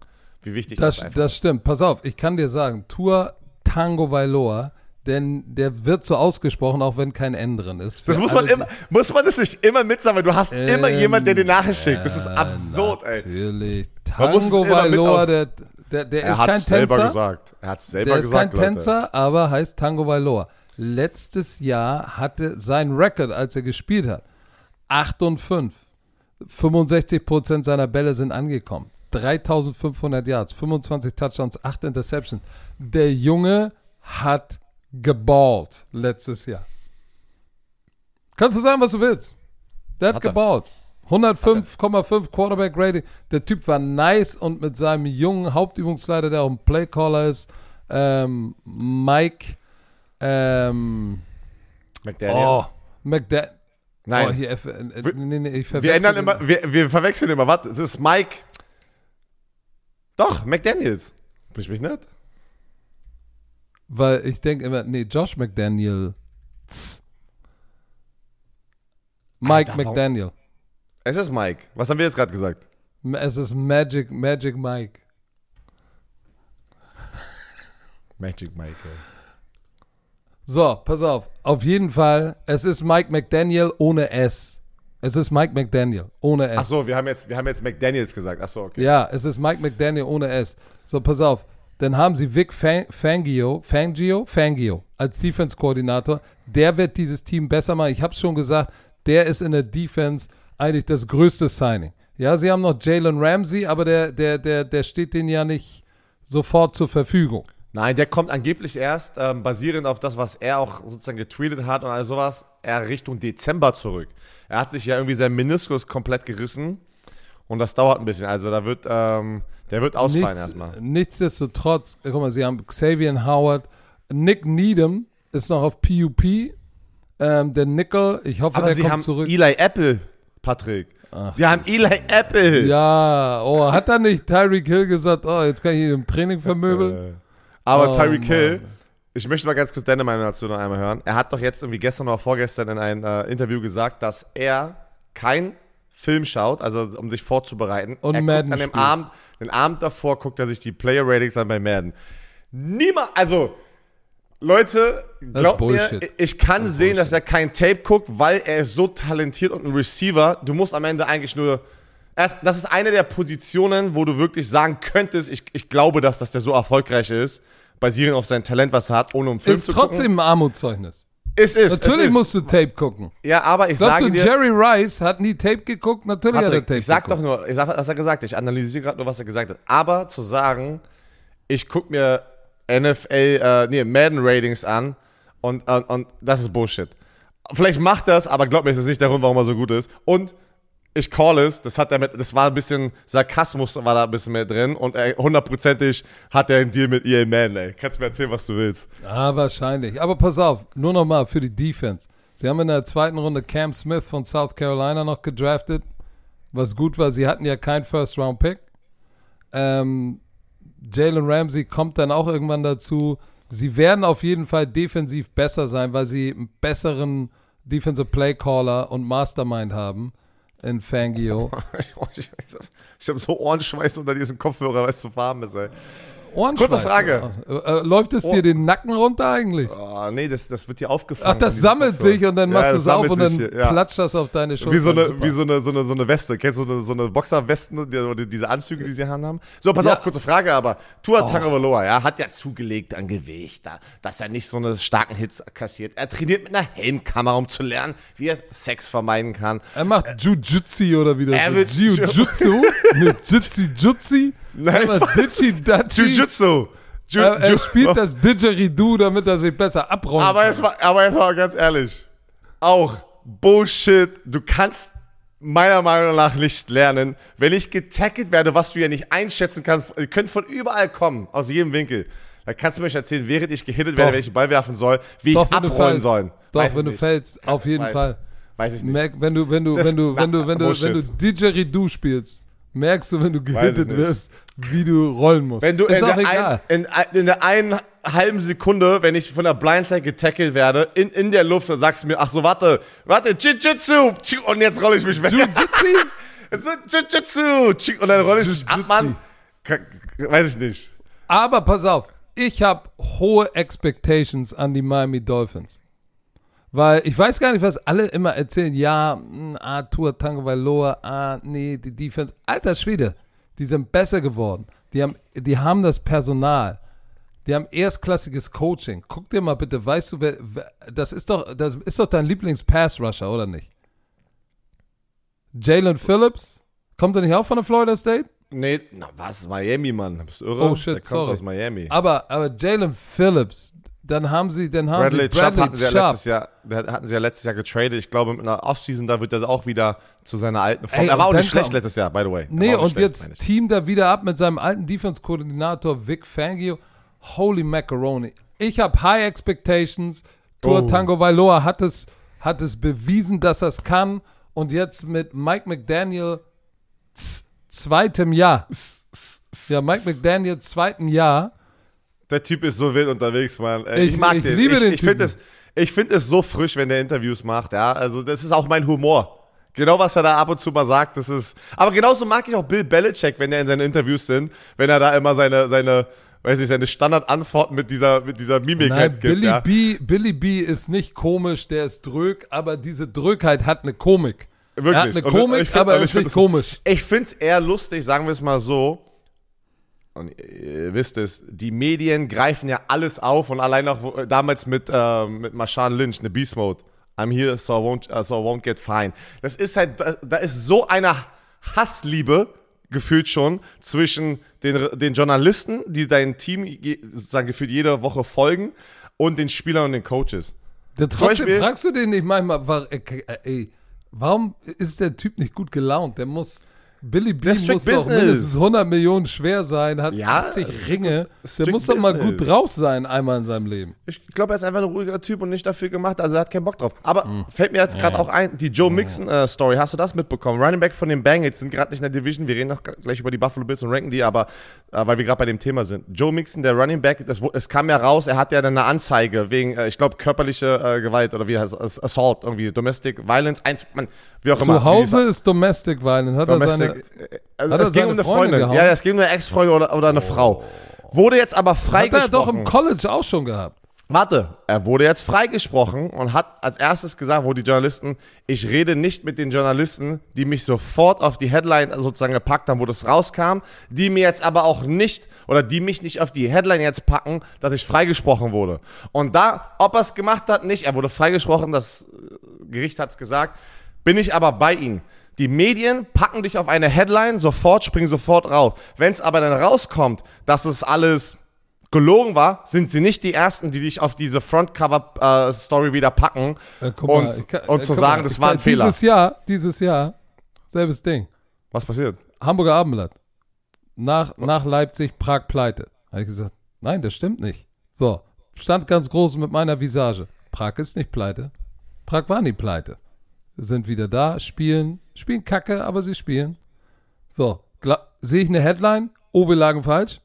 Wie wichtig das, Das, einfach das stimmt. Pass auf, ich kann dir sagen, Tour Tango Vailoa, denn der wird so ausgesprochen, auch wenn kein N drin ist. Für Das muss man alle, immer, muss man das nicht immer mitsagen, weil du hast Ähm, immer jemand, der dir Nachricht schickt. Das ist absurd, ey. Natürlich. Muss es Tango auf- der, der, der Er ist hat kein es selber Tänzer. gesagt. Er hat es selber Der ist kein gesagt, Leute. Tänzer, aber heißt Tango Vailoa. Letztes Jahr hatte sein Rekord, als er gespielt hat, 8 und 5. 65% seiner Bälle sind angekommen. 3500 Yards, 25 Touchdowns, 8 Interceptions. Der Junge hat geballt letztes Jahr. Kannst du sagen, was du willst? Der hat, Hat geballt. 105,5 Quarterback Rating. Der Typ war nice und mit seinem jungen Hauptübungsleiter, der auch ein Playcaller ist, ähm, Mike, ähm, McDaniels. oh, McDa Nein. Oh, hier, äh, nee, nee, wir ändern immer, wir, wir verwechseln immer. Was? Das ist Mike. Doch, McDaniels. Bist mich nicht? Weil ich denke immer, nee, Josh McDaniel. Mike Alter, warum- McDaniel. Es ist Mike. Was haben wir jetzt gerade gesagt? Es ist Magic, Magic Mike. Magic Mike. ey. So, pass auf. Auf jeden Fall, es ist Mike McDaniel ohne S. Es ist Mike McDaniel ohne S. Ach so, wir haben jetzt, wir haben jetzt McDaniels gesagt. Ach so, okay. Ja, es ist Mike McDaniel ohne S. So, pass auf. Dann haben sie Vic Fang- Fangio, Fangio, Fangio als Defense-Koordinator. Der wird dieses Team besser machen. Ich habe es schon gesagt, der ist in der Defense eigentlich das größte Signing. Ja, sie haben noch Jalen Ramsey, aber der, der, der, der steht denen ja nicht sofort zur Verfügung. Nein, der kommt angeblich erst, ähm, basierend auf das, was er auch sozusagen getweetet hat und all sowas, er Richtung Dezember zurück. Er hat sich ja irgendwie sein Meniskus komplett gerissen und das dauert ein bisschen. Also da wird, ähm, der wird ausfallen Nichts, erstmal. Nichtsdestotrotz, guck mal, sie haben Xavier Howard, Nick Needham ist noch auf PUP. Ähm, der Nickel, ich hoffe, Aber der sie kommt haben zurück. Eli Apple, Patrick. sie haben Eli Apple. Ja, oh, hat da nicht Tyreek Hill gesagt, oh, jetzt kann ich ihn im Training vermöbeln? Äh, aber Oh, Tyreek Hill, Mann. Ich möchte mal ganz kurz deine Meinung dazu noch einmal hören. Er hat doch jetzt irgendwie gestern oder vorgestern in einem äh, Interview gesagt, dass er kein Film schaut, also um sich vorzubereiten. Und er Madden an dem. Abend, den Abend davor guckt er sich die Player Ratings an bei Madden. Niemand, also Leute, glaubt mir, Bullshit. ich kann sehen, dass er kein Tape guckt, weil er ist so talentiert und ein Receiver. Du musst am Ende eigentlich nur. Erst, das ist eine der Positionen, wo du wirklich sagen könntest, ich, ich glaube, dass, dass der so erfolgreich ist, basierend auf sein Talent, was er hat, ohne um Film Ist zu trotzdem gucken. ein Armutszeugnis. Es ist. Natürlich es ist. musst du Tape gucken. Ja, aber ich Glaubst sage du, dir. Jerry Rice hat nie Tape geguckt? Natürlich hat er Patrick, Tape ich sag geguckt. doch nur, ich sag, was er gesagt hat. Ich analysiere gerade nur, was er gesagt hat. Aber zu sagen, ich gucke mir NFL, äh, nee, Madden-Ratings an und, und, und das ist Bullshit. Vielleicht macht das, aber glaub mir, es ist nicht der Grund, warum er so gut ist. Und ich call es, das hat er mit, das war ein bisschen Sarkasmus war da ein bisschen mehr drin und er, hundertprozentig hat er einen Deal mit EA Madden, ey. Kannst mir erzählen, was du willst. Ah, wahrscheinlich. Aber pass auf, nur noch mal für die Defense. Sie haben in der zweiten Runde Cam Smith von South Carolina noch gedraftet, was gut war. Sie hatten ja keinen First-Round-Pick. Ähm, Jalen Ramsey kommt dann auch irgendwann dazu. Sie werden auf jeden Fall defensiv besser sein, weil sie einen besseren Defensive Play Caller und Mastermind haben in Fangio. ich habe so Ohrenschweiß unter diesen Kopfhörern, weil es zu warm ist, ey. Ohrenschweiß. Kurze Frage. Äh, äh, läuft es dir Oh. den Nacken runter eigentlich? Oh, nee, das, das wird hier aufgefangen. Ach, das sammelt Kopfhörern. sich und dann Ja, machst du das es auf und dann hier, ja. platscht das auf deine Schulter. Wie so eine, wie so eine, so eine, so eine Weste. Kennst du so eine, so eine Boxerwesten, die, oder diese Anzüge, die sie haben? So, pass Ja. auf, kurze Frage, aber Tua Oh. Tagovailoa, ja, hat ja zugelegt an Gewicht, da, dass er nicht so eine starken Hits kassiert. Er trainiert mit einer Helmkamera, um zu lernen, wie er Sex vermeiden kann. Er macht Jiu-Jitsu oder wie das Er wird- Jiu-Jitsu? Jutsi? Nein, Ditchi Dachi. Jiu-Jitsu. Jiu- Er, er spielt das Didgeridoo, damit er sich besser abräumt. Aber jetzt mal, aber jetzt mal ganz ehrlich. Auch Bullshit. Du kannst meiner Meinung nach nicht lernen. Wenn ich getackelt werde, was du ja nicht einschätzen kannst, ihr könnt von überall kommen, aus jedem Winkel. Da kannst du mir nicht erzählen, während ich gehittet werde, wenn ich den Ball werfen soll, wie Doch, ich wenn du abrollen fällst. soll. Doch, Weiß wenn du nicht. fällst, auf jeden Weiß- Fall. Weiß ich nicht. Merk, wenn du, wenn du, Das- wenn du, wenn du, wenn du, wenn du Bullshit. Didgeridoo spielst, merkst du, wenn du gehittet wirst, wie du rollen musst. Wenn du ist in auch der, egal. ein, in, in der einen halben Sekunde, wenn ich von der Blindside getackelt werde, in, in der Luft, dann sagst du mir, ach so, warte, warte, Jiu-Jitsu, und jetzt rolle ich mich weg. Jiu-Jitsu? Jiu-Jitsu, und dann rolle ich mich ab. Mann. Weiß ich nicht. Aber pass auf, ich habe hohe Expectations an die Miami Dolphins. Weil ich weiß gar nicht, was alle immer erzählen. Ja, mh, ah, Tour Tango Valoa, ah, nee, die Defense. Alter Schwede, die sind besser geworden. Die haben, die haben das Personal. Die haben erstklassiges Coaching. Guck dir mal bitte, weißt du, wer, wer das ist doch, das ist doch dein Lieblings-Pass-Rusher, oder nicht? Jalen Phillips? Kommt er nicht auch von der Florida State? Nee, na was, Miami, Mann. Bist du irre? Oh, shit, Der kommt sorry. aus Miami. Aber, aber Jalen Phillips, dann haben sie, dann haben Bradley, sie Chubb Bradley hatten sie, ja Chubb. letztes Jahr, hatten sie ja letztes Jahr getradet. Ich glaube, mit einer Offseason, da wird er auch wieder zu seiner alten Form. Ey, er war auch nicht schlecht kommt- letztes Jahr, by the way. Nee, und schlecht, jetzt teamt er wieder ab mit seinem alten Defense-Koordinator Vic Fangio. Holy Macaroni. Ich habe High Expectations. Tour Oh. Tango Vailoa hat es, hat es bewiesen, dass er es kann. Und jetzt mit Mike McDaniel zweitem Jahr. Ja, Mike McDaniel zweitem Jahr. Der Typ ist so wild unterwegs, Mann. Äh, Ich- Ich, mag ich den. liebe ich, den ich finde es, ich find es so frisch, wenn der Interviews macht, ja. Also, das ist auch mein Humor. Genau, was er da ab und zu mal sagt, das ist. Aber genauso mag ich auch Bill Belichick, wenn er in seinen Interviews sind, wenn er da immer seine, seine, weiß nicht, seine Standardantworten mit dieser, mit dieser Mimik Nein, halt gibt, Billy, ja. B, Billy B ist nicht komisch, der ist drög, aber diese Drögheit hat eine Komik. Wirklich. Er hat eine Und- Komik, und ich find- aber und ist nicht komisch. Ich find's eher lustig, sagen wir es mal so. Und ihr wisst es, die Medien greifen ja alles auf und allein auch wo- damals mit, äh, mit Marshawn Lynch, eine Beast Mode. I'm here, so I won't, uh, so I won't get fine. Das ist halt, da, ist so eine Hassliebe gefühlt schon zwischen den, den Journalisten, die dein Team sozusagen gefühlt jede Woche folgen, und den Spielern und den Coaches. Der, trotzdem Beispiel- fragst du den nicht manchmal, war, äh, äh, ey, warum ist der Typ nicht gut gelaunt? Der muss, Billy B ist muss doch business. mindestens 100 Millionen schwer sein, hat Ja, 80 Ringe. Der muss doch mal gut drauf sein einmal in seinem Leben. Ich glaube, er ist einfach ein ruhiger Typ und nicht dafür gemacht, also er hat keinen Bock drauf. Aber Hm. fällt mir jetzt gerade auch ein, die Joe Mixon-Story, hast du das mitbekommen? Running Back von den Bengals sind gerade nicht in der Division, wir reden noch gleich über die Buffalo Bills und ranken die, aber äh, weil wir gerade bei dem Thema sind. Joe Mixon, der Running Back, das, es kam ja raus, er hat ja dann eine Anzeige wegen, äh, ich glaube, körperliche äh, Gewalt oder wie heißt es, Assault, irgendwie Domestic Violence, eins, man, wie auch immer. Zu Hause ist Domestic Violence. Hat er seine, Domestic, äh, also Hat er es ging um eine Freundin Freundin. Ja, es ging um eine Ex-Freundin oder, oder eine Frau. Wurde jetzt aber hat er freigesprochen. doch im College auch schon gehabt. Warte, er wurde jetzt freigesprochen und hat als erstes gesagt, wo die Journalisten, ich rede nicht mit den Journalisten, die mich sofort auf die Headline sozusagen gepackt haben, wo das rauskam, die mir jetzt aber auch nicht oder die mich nicht auf die Headline jetzt packen, dass ich freigesprochen wurde. Und da, ob er es gemacht hat, nicht, er wurde freigesprochen, das äh, Gericht hat es gesagt, bin ich aber bei ihm. Die Medien packen dich auf eine Headline, sofort, springen sofort raus. Wenn es aber dann rauskommt, dass es alles gelogen war, sind sie nicht die Ersten, die dich auf diese Frontcover-Story wieder packen Äh, und, mal, kann- und äh, zu sagen, mal, das war kann- ein Fehler. Dieses Jahr, dieses Jahr, selbes Ding. Was passiert? Hamburger Abendblatt. Nach, nach Leipzig, Prag pleite. Habe ich gesagt, nein, das stimmt nicht. So, stand ganz groß mit meiner Visage. Prag ist nicht pleite. Prag war nie pleite. Sind wieder da, spielen, spielen Kacke, aber sie spielen. So, sehe ich eine Headline? Oh, wir lagen falsch.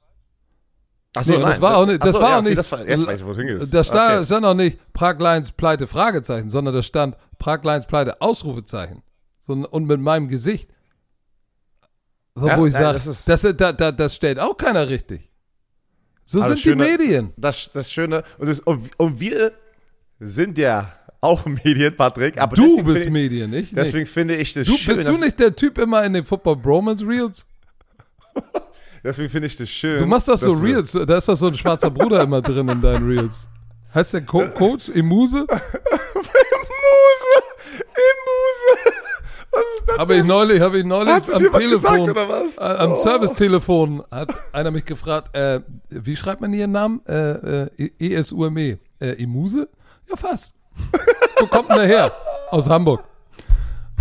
Achso, Nee, das war auch nicht, das Achso, war ja, auch okay, nicht. Das war, jetzt weiß ich, wo es hingeht. Da stand, Okay. stand auch nicht Prag Lions pleite, Fragezeichen, sondern da stand Prag Lions pleite, Ausrufezeichen. So, und mit meinem Gesicht. So, Ja, wo ich sage, das das, ist- da, da, das stellt auch keiner richtig. So sind das Schöne- die Medien. Das, das Schöne, und, das, und, und wir sind ja auch Medien, Patrick. Aber Du bist ich, Medien, ich nicht. Deswegen finde ich das Du, schön. bist du nicht der Typ immer in den Football Bromance Reels? Deswegen finde ich das schön. Du machst doch so Reels, da ist doch so ein schwarzer Bruder immer drin in deinen Reels. Heißt der Co Coach Imuse? Muse! Im Muse! Was ist das? Habe ich neulich, habe ich neulich Hat das am Telefon, gesagt, oder was? äh, am Oh. Servicetelefon hat einer mich gefragt, äh, wie schreibt man ihren Namen? Äh, äh, ESUME. Äh, Imuse? Ja, fast. Wo kommt denn der her? Aus Hamburg.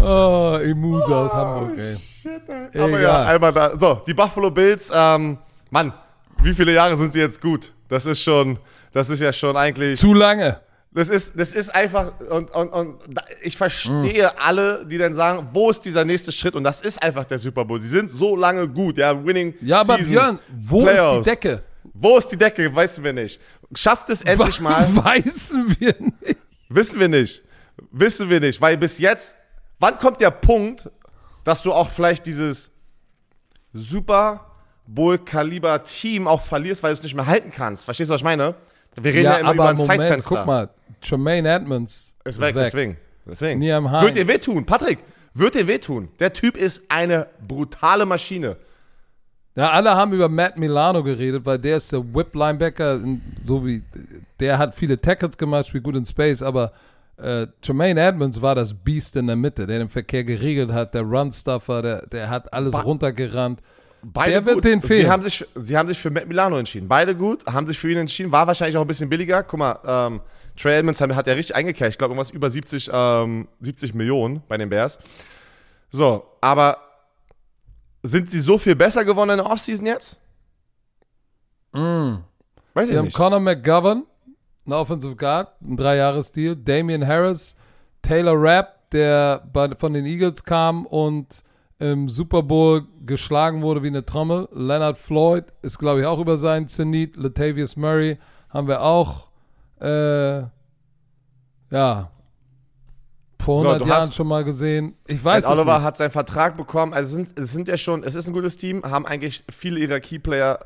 Oh, Emusa aus Hamburg, ey. Shit, ey. Aber Egal. ja, einmal da. So, die Buffalo Bills, ähm, Mann, wie viele Jahre sind sie jetzt gut? Das ist schon, das ist ja schon eigentlich. Zu lange. Das ist, das ist einfach, und, und, und ich verstehe alle, die dann sagen, wo ist dieser nächste Schritt? Und das ist einfach der Super Bowl. Sie sind so lange gut, ja, winning Ja, aber Seasons, Björn, wo Playoffs. ist die Decke? Wo ist die Decke? Wissen wir nicht. Schafft es endlich mal. Weißen wir nicht. Wissen wir nicht. Wissen wir nicht, weil bis jetzt, wann kommt der Punkt, dass du auch vielleicht dieses Super Bowl-Kaliber Team auch verlierst, weil du es nicht mehr halten kannst? Verstehst du, was ich meine? Wir reden ja, immer über ein Moment, Zeitfenster. guck mal, Tremaine Edmonds Ist weg, deswegen. deswegen. Niam Wird dir wehtun, Patrick. Wird dir wehtun. Der Typ ist eine brutale Maschine. Ja, alle haben über Matt Milano geredet, weil der ist der Whip-Linebacker, so wie, der hat viele Tackles gemacht, spielt gut in Space, aber äh, Tremaine Edmonds war das Beast in der Mitte, der den Verkehr geregelt hat, der Run-Stuffer, der, der hat alles Ba- runtergerannt. Beide Der wird gut. denen fehlen. Sie haben, sich, sie haben sich für Matt Milano entschieden. Beide gut, haben sich für ihn entschieden. War wahrscheinlich auch ein bisschen billiger. Guck mal, ähm, Trey Edmonds hat, hat ja richtig eingekehrt. Ich glaube, irgendwas über 70, ähm, 70 Millionen bei den Bears. So, aber sind sie so viel besser geworden in der Offseason jetzt? Weiß Sie ich haben nicht. Conor McGovern, ein Offensive Guard, ein Dreijahres-Deal, Damian Harris, Taylor Rapp, der bei, von den Eagles kam und im Super Bowl geschlagen wurde wie eine Trommel. Leonard Floyd ist, glaube ich, auch über seinen Zenit. Latavius Murray haben wir auch, äh, ja, vor So, 100 du Jahren hast- schon mal gesehen. Ich weiß es Oliver nicht. hat seinen Vertrag bekommen. Also es sind, es sind ja schon, es ist ein gutes Team, haben eigentlich viele ihrer Keyplayer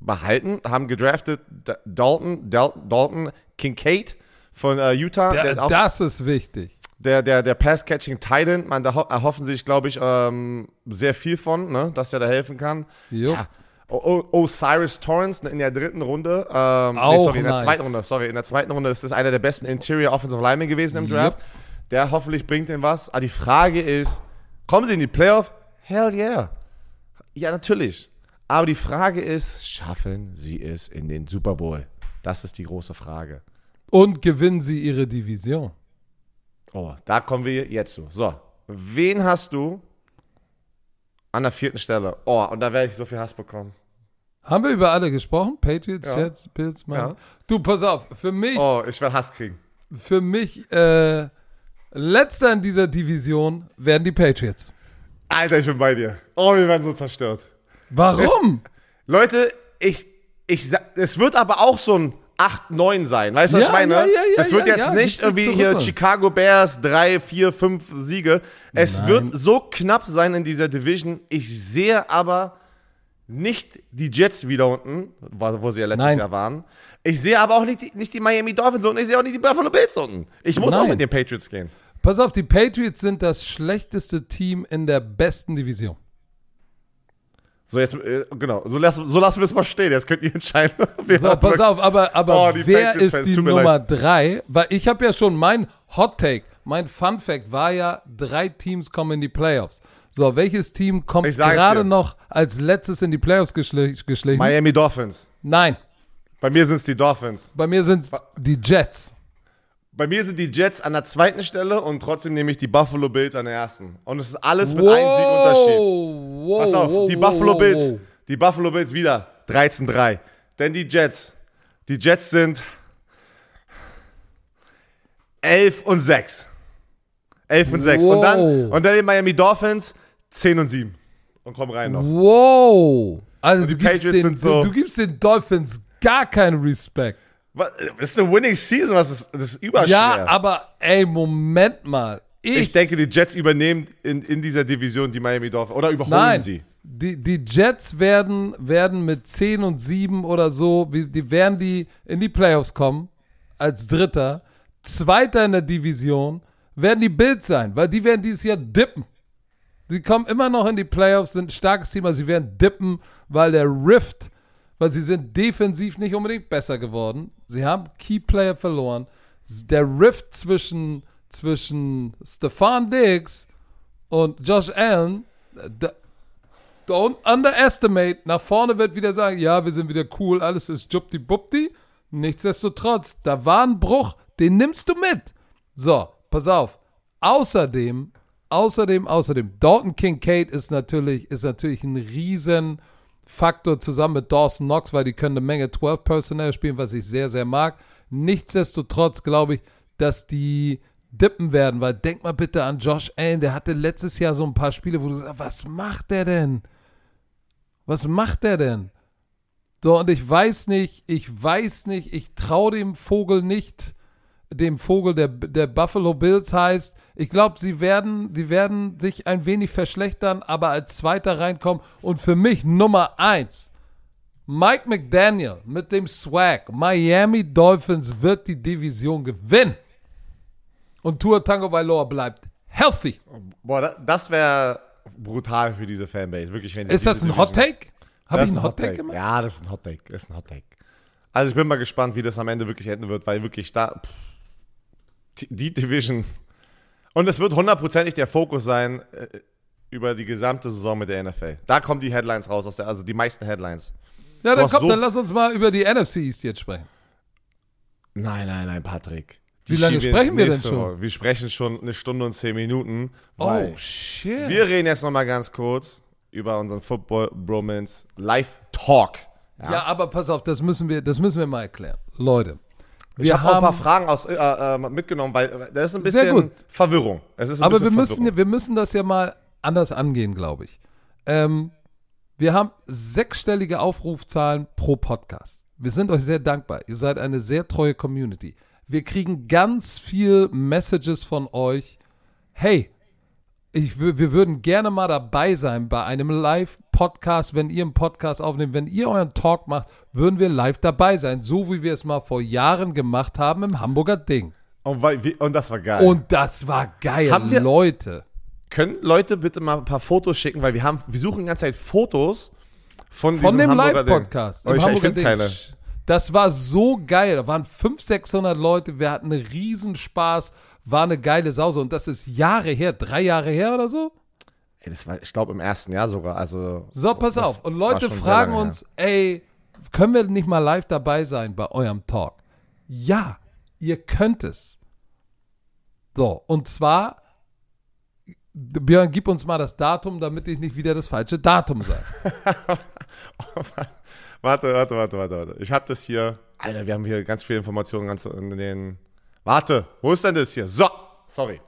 behalten, haben gedraftet Dalton, Dal Dalton Kincaid von äh, Utah, der, auch, das ist wichtig. der, der, der Pass-Catching Titan, man, da ho- erhoffen sich, glaube ich, ähm, sehr viel von, ne, dass er da helfen kann. Jo. Ja. O- Osiris Torrance in der dritten Runde, ähm, Auch sorry, in der nice. zweiten Runde, sorry, in der zweiten Runde ist das einer der besten Interior Offensive Linemen gewesen im Draft. Der hoffentlich bringt ihm was. Aber die Frage ist, kommen sie in die Playoff? Hell yeah. Ja, natürlich. Aber die Frage ist, schaffen sie es in den Super Bowl? Das ist die große Frage. Und gewinnen sie ihre Division. Oh, da kommen wir jetzt zu. So, wen hast du an der vierten Stelle? Oh, und da werde ich so viel Hass bekommen. Haben wir über alle gesprochen? Patriots, Ja. Jets, Bills, Mann. Ja. Du, pass auf, für mich, Oh, ich werde Hass kriegen. für mich, äh, letzter in dieser Division werden die Patriots. Alter, ich bin bei dir. Oh, wir werden so zerstört. Warum? Leute, ich, ich, es wird aber auch so ein 8-9 sein. Weißt du, was Ja, ich meine? ja, ja, es wird jetzt nicht irgendwie hier. Chicago Bears 3, 4, 5 Siege. Es Nein. wird so knapp sein in dieser Division. Ich sehe aber nicht die Jets wieder unten, wo sie ja letztes Nein. Jahr waren. Ich sehe aber auch nicht die, nicht die Miami Dolphins unten. Ich sehe auch nicht die Buffalo Bills unten. Ich muss auch Nein. mit den Patriots gehen. Pass auf, die Patriots sind das schlechteste Team in der besten Division. So, jetzt, äh, genau. So, lass, so lassen wir es mal stehen. Jetzt könnt ihr entscheiden. wer So, pass auf, aber, aber Oh, wer Patriots-Fans, ist die Nummer drei? Weil ich habe ja schon mein Hot Take, mein Fun Fact war ja, drei Teams kommen in die Playoffs. So, welches Team kommt gerade noch als letztes in die Playoffs geschle geschlichen? Miami Dolphins. Nein, Bei mir sind es die Dolphins. bei mir sind es die Jets. Bei mir sind die Jets an der zweiten Stelle und trotzdem nehme ich die Buffalo Bills an der ersten. Und es ist alles mit einem Sieg Unterschied. wow, Pass auf, wow, die Buffalo Bills, die Buffalo Bills wieder 13-3. Denn die Jets, die Jets sind 11 und 6. 11 und 6. Und dann, und dann die Miami Dolphins 10 und 7. Und kommen rein noch. Wow. Also die du gibst, Patriots den, sind so- du, du gibst den Dolphins gar keinen Respekt. Was, das ist eine Winning Season, was ist, das ist überschwer. Ja, aber ey, Moment mal. Ich, ich denke, die Jets übernehmen in, in dieser Division die Miami Dolphins oder überholen Nein, sie. die, die Jets werden, werden mit 10 und 7 oder so, die werden die in die Playoffs kommen, als Dritter. Zweiter in der Division werden die Bills sein, weil die werden dieses Jahr dippen. Sie kommen immer noch in die Playoffs, sind ein starkes Team, aber sie werden dippen, weil der Rift, weil sie sind defensiv nicht unbedingt besser geworden. Sie haben Keyplayer verloren. Der Rift zwischen, zwischen Stefan Diggs und Josh Allen, don't underestimate. Nach vorne wird wieder sagen, ja, wir sind wieder cool, alles ist jupti-bupti. Nichtsdestotrotz, da war ein Bruch, den nimmst du mit. So, pass auf. Außerdem außerdem, außerdem, Dalton Kincaid ist natürlich, ist natürlich ein Riesenfaktor zusammen mit Dawson Knox, weil die können eine Menge 12 Personnel spielen, was ich sehr, sehr mag. Nichtsdestotrotz glaube ich, dass die dippen werden, weil denk mal bitte an Josh Allen, der hatte letztes Jahr so ein paar Spiele, wo du sagst, was macht der denn? Was macht der denn? So, und ich weiß nicht, ich weiß nicht, ich traue dem Vogel nicht, dem Vogel, der, der Buffalo Bills heißt. Ich glaube, sie werden, sie werden sich ein wenig verschlechtern, aber als Zweiter reinkommen. Und für mich Nummer eins, Mike McDaniel mit dem Swag. Miami Dolphins wird die Division gewinnen. Und Tua Tango Bailoa bleibt healthy. Boah, das wäre brutal für diese Fanbase. Wirklich, wenn Ist das ein Hot Take? Habe ich einen Hot Take gemacht? Ja, das ist ein Hot Take. Das ist ein Hot Take. Also ich bin mal gespannt, wie das am Ende wirklich enden wird, weil wirklich da pff, die Division und es wird hundertprozentig der Fokus sein äh, über die gesamte Saison mit der NFL. Da kommen die Headlines raus, aus der, also die meisten Headlines. Ja, dann komm, so dann lass uns mal über die NFC East jetzt sprechen. Nein, nein, nein, Patrick. Wie lange sprechen wir denn schon? Woche. Wir sprechen schon eine Stunde und zehn Minuten. Oh, shit. Wir reden jetzt nochmal ganz kurz über unseren Football Bromance Live Talk. Ja? ja? aber pass auf, das müssen wir, das müssen wir mal erklären. Leute. Ich habe auch ein paar Fragen aus, äh, äh, mitgenommen, weil äh, da ist ein bisschen Verwirrung. aber bisschen wir, müssen, wir müssen das ja mal anders angehen, glaube ich. Ähm, wir haben sechsstellige Aufrufzahlen pro Podcast. Wir sind euch sehr dankbar. Ihr seid eine sehr treue Community. Wir kriegen ganz viel Messages von euch. Hey, ich, wir würden gerne mal dabei sein bei einem Live-Podcast, wenn ihr einen Podcast aufnehmt. Wenn ihr euren Talk macht, würden wir live dabei sein. So wie wir es mal vor Jahren gemacht haben im Hamburger Ding. Und, und das war geil. Und das war geil, haben wir, Leute. Können Leute bitte mal ein paar Fotos schicken, weil wir haben, wir suchen die ganze Zeit Fotos von, von dem Live-Podcast. Oh, ich, ich finde keine. Das war so geil. Da waren 500, 600 Leute. Wir hatten einen Riesenspaß. War eine geile Sause. Und das ist Jahre her, drei Jahre her oder so? Ey, das war, ich glaube, im ersten Jahr sogar. Also, so, pass auf. Und Leute fragen uns, ey, können wir nicht mal live dabei sein bei eurem Talk? Ja, ihr könnt es. So, und zwar, Björn, gib uns mal das Datum, damit ich nicht wieder das falsche Datum sage. Warte, warte, warte, warte, warte. Ich habe das hier. Alter, wir haben hier ganz viele Informationen ganz in den. Warte, wo ist denn das hier? So, sorry.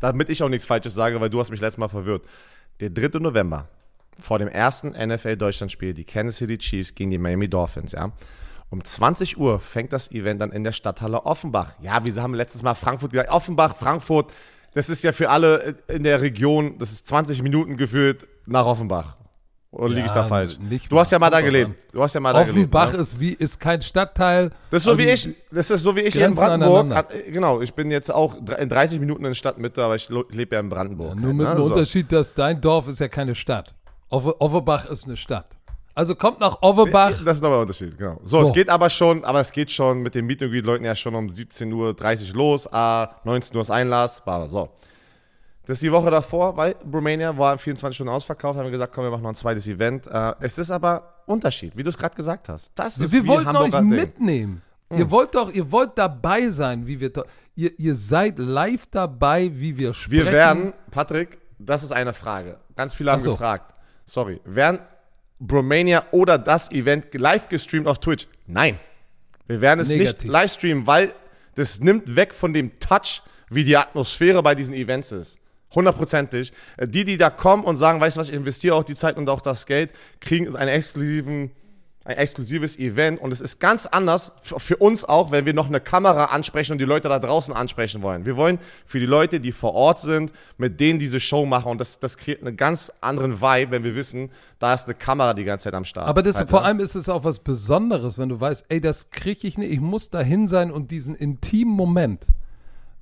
Damit ich auch nichts Falsches sage, weil du hast mich letztes Mal verwirrt. Der 3. November, vor dem ersten NFL-Deutschlandspiel, die Kansas City Chiefs gegen die Miami Dolphins, ja. Um 20 Uhr fängt das Event dann in der Stadthalle Offenbach. Ja, wir haben letztes Mal Frankfurt gesagt. Offenbach, Frankfurt, das ist ja für alle in der Region, das ist 20 Minuten geführt nach Offenbach. Oder ja, liege ich da falsch? du hast ja mal da gelebt. Du hast ja mal da gelebt. Offenbach ne? ist, wie, ist kein Stadtteil. Das ist so also wie ich, das ist so wie ich in Brandenburg. Genau, ich bin jetzt auch in 30 Minuten in Stadtmitte, aber ich lebe ja in Brandenburg. Ja, nur mit ne? dem so. Unterschied, dass dein Dorf ist ja keine Stadt. Offenbach ist eine Stadt. Also kommt nach Overbach. Das ist nochmal ein Unterschied, genau. So, so, es geht aber schon, aber es geht schon mit den Meet Leuten ja schon um 17.30 Uhr los, ah, 19 Uhr ist Einlass, so. Das ist die Woche davor, weil Romania war 24 Stunden ausverkauft, haben wir gesagt, komm, wir machen noch ein zweites Event. Äh, es ist aber Unterschied, wie du es gerade gesagt hast. Das ist wir wollten Hamburger euch mitnehmen. Mhm. Ihr wollt doch, ihr wollt dabei sein, wie wir, ihr, ihr seid live dabei, wie wir sprechen. Wir werden, Patrick, das ist eine Frage. Ganz viele haben so. gefragt. Sorry, werden Romania oder das Event live gestreamt auf Twitch? Nein. Wir werden es Negativ. nicht live streamen, weil das nimmt weg von dem Touch, wie die Atmosphäre bei diesen Events ist. Hundertprozentig. Äh, die, die da kommen und sagen, weißt du was, ich investiere auch die Zeit und auch das Geld, kriegen einen exklusiven, ein exklusives Event und es ist ganz anders für uns auch, wenn wir noch eine Kamera ansprechen und die Leute da draußen ansprechen wollen. Wir wollen für die Leute, die vor Ort sind, mit denen diese Show machen und das, das kreiert einen ganz anderen Vibe, wenn wir wissen, da ist eine Kamera die ganze Zeit am Start. Aber das, halt, vor ne? allem ist es auch was Besonderes, wenn du weißt, ey, das kriege ich nicht, ich muss dahin sein und diesen intimen Moment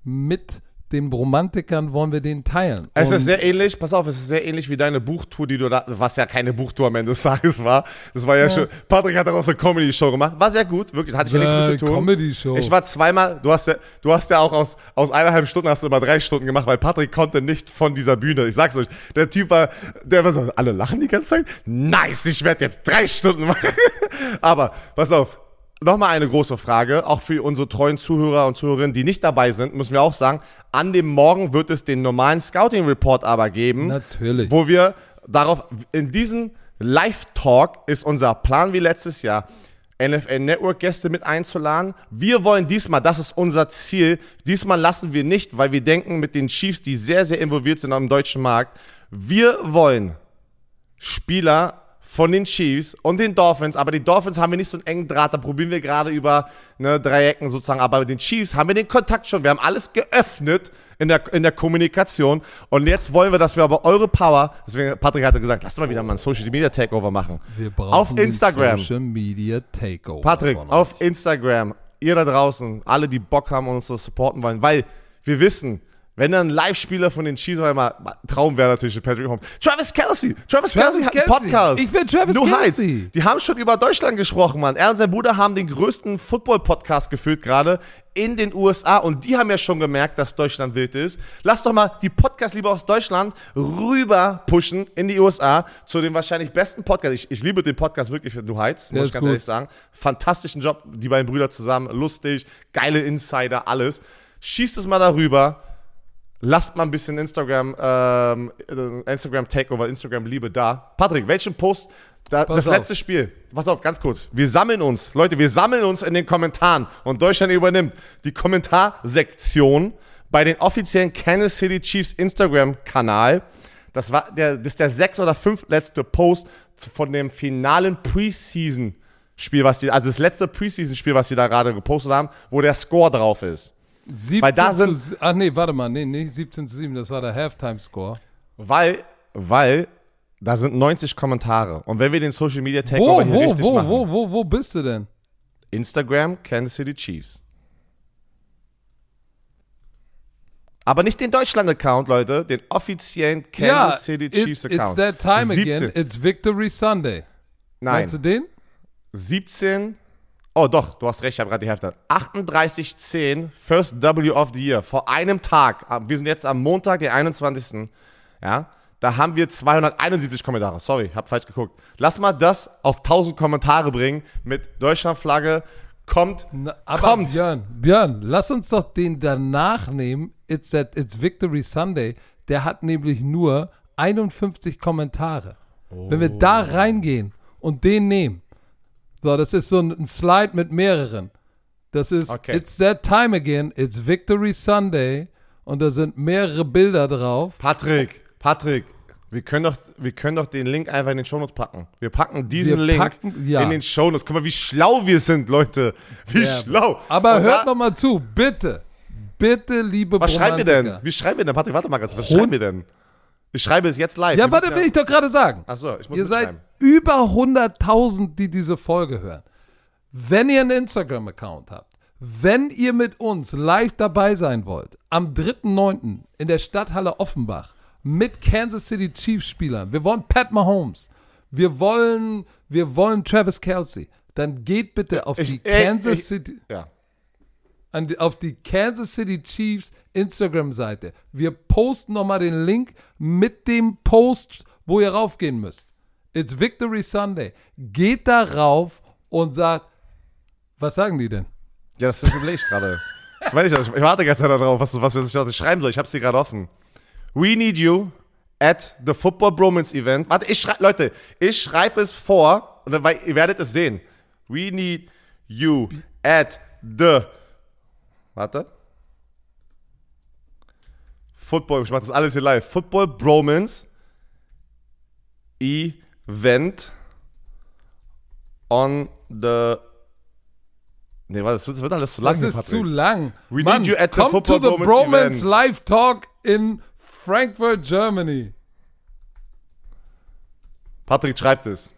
mit den Romantikern wollen wir den teilen. Es ist sehr ähnlich, pass auf, es ist sehr ähnlich wie deine Buchtour, die du da, was ja keine Buchtour am Ende des Tages war. Das war ja, ja. schon, Patrick hat daraus eine Comedy-Show gemacht. War sehr gut, wirklich, hatte ich ja nichts mit zu tun. Comedy-Show. Ich war zweimal, du hast ja, du hast ja auch aus, aus eineinhalb Stunden hast du immer drei Stunden gemacht, weil Patrick konnte nicht von dieser Bühne. Ich sag's euch, der Typ war, der war so, alle lachen die ganze Zeit? Nice, ich werde jetzt drei Stunden machen. Aber, pass auf, nochmal eine große Frage, auch für unsere treuen Zuhörer und Zuhörerinnen, die nicht dabei sind, müssen wir auch sagen, an dem Morgen wird es den normalen Scouting Report aber geben. Natürlich. Wo wir darauf, in diesem Live-Talk ist unser Plan wie letztes Jahr, NFL Network Gäste mit einzuladen. Wir wollen diesmal, das ist unser Ziel, diesmal lassen wir nicht, weil wir denken mit den Chiefs, die sehr, sehr involviert sind am deutschen Markt, wir wollen Spieler von den Chiefs und den Dolphins, aber die Dolphins haben wir nicht so einen engen Draht, da probieren wir gerade über ne, Dreiecken sozusagen, aber mit den Chiefs haben wir den Kontakt schon, wir haben alles geöffnet in der, in der Kommunikation und jetzt wollen wir, dass wir aber eure Power, deswegen Patrick hatte gesagt, lass mal wieder mal ein Social Media Takeover machen. Wir brauchen auf Instagram. Social Media Takeover. Patrick, auf. Instagram, ihr da draußen, alle, die Bock haben und uns so supporten wollen, weil wir wissen, wenn dann ein Live-Spieler von den Chiefs, weil mal Traum wäre natürlich Patrick Holmes. Travis Kelsey, Travis, Kelsey hat einen. Podcast. Ich will Travis New Heights. Kelce. Die haben schon über Deutschland gesprochen, Mann. Er und sein Bruder haben den größten Football-Podcast geführt gerade in den USA und die haben ja schon gemerkt, dass Deutschland wild ist. Lass doch mal die Podcast-Liebe aus Deutschland rüber pushen in die USA zu dem wahrscheinlich besten Podcast. Ich, ich liebe den Podcast wirklich für New Heights, muss ich ganz gut. ehrlich sagen. Fantastischen Job, die beiden Brüder zusammen, lustig, geile Insider, alles. Schießt es mal darüber. Lasst mal ein bisschen Instagram, ähm, äh, Instagram Takeover, Instagram Liebe da. Patrick, welchen Post? Da, das auf. letzte Spiel. Pass auf, ganz kurz. Wir sammeln uns, Leute, wir sammeln uns in den Kommentaren und Deutschland übernimmt die Kommentarsektion bei den offiziellen Kansas City Chiefs Instagram-Kanal. Das war der, das ist der sechs oder fünf letzte Post von dem finalen Preseason-Spiel, was die, also das letzte Preseason-Spiel, was sie da gerade gepostet haben, wo der Score drauf ist. 17 Weil da sind- zu, ach nee, warte mal, nee, nicht 17 zu 7, das war der Halftime-Score. Weil, weil da sind 90 Kommentare. Und wenn wir den Social Media Wo, Takeover hier wo, richtig wo, machen, wo, wo, wo bist du denn? Instagram Kansas City Chiefs. Aber nicht den Deutschland-Account, Leute, den offiziellen Kansas City it- Chiefs it's that time 17. again, it's Victory Sunday. Nein, Meinst du den? 17. Oh doch, du hast recht, ich habe gerade die Hälfte. 38-10, First W of the Year. Vor einem Tag, wir sind jetzt am Montag, den 21. Ja, da haben wir 271 Kommentare. Sorry, hab falsch geguckt. Lass mal das auf 1000 Kommentare bringen mit Deutschlandflagge. Kommt, Na, aber kommt. Björn, Björn, lass uns doch den danach nehmen. It's, that, it's Victory Sunday. Der hat nämlich nur 51 Kommentare. Wenn wir da Oh. reingehen und den nehmen, so, das ist so ein, ein Slide mit mehreren. Das ist Okay. It's that time again. It's Victory Sunday. Und da sind mehrere Bilder drauf. Patrick, Patrick, wir können, doch, wir können doch den Link einfach in den Shownotes packen. Wir packen diesen Wir Link packen- ja. in den Shownotes. Guck mal, wie schlau wir sind, Leute. Wie Ja. schlau. Aber Und hört da- noch mal zu, bitte. Bitte, liebe Was schreiben wir denn? Wie schreiben wir denn? Patrick, warte mal ganz. Was Hund- schreiben wir denn? Ich schreibe es jetzt live. Ja, warte, müssen will ich doch gerade sagen. Achso, ich muss Ihr seid. Über 100.000, die diese Folge hören. Wenn ihr einen Instagram-Account habt, wenn ihr mit uns live dabei sein wollt, am 3.9. in der Stadthalle Offenbach mit Kansas City Chiefs Spielern, wir wollen Pat Mahomes, wir wollen, wir wollen Travis Kelsey, dann geht bitte auf Ich- die ey, Kansas ich- City Ja. die, auf die Kansas City Chiefs Instagram-Seite. Wir posten nochmal den Link mit dem Post, wo ihr raufgehen müsst. It's Victory Sunday. Geht da rauf und sagt, was sagen die denn? Ja, das überlege ich gerade. Das meine ich, ja. ich warte die ganze Zeit darauf, was, was, was ich schreiben soll. Ich habe sie gerade offen. We need you at the Football Bromance Event. Warte, ich schreibe, Leute, ich schreibe es vor, weil ihr werdet es sehen. We need you at the, warte. Football, ich mache das alles hier live. Football Bromance Event on the Nee, warte, das wird, alles zu lang. Das ist Patrick. zu lang. We Mann, need you at the come to the Bromance Bromance event. Live Talk in Frankfurt, Germany. Patrick schreibt es.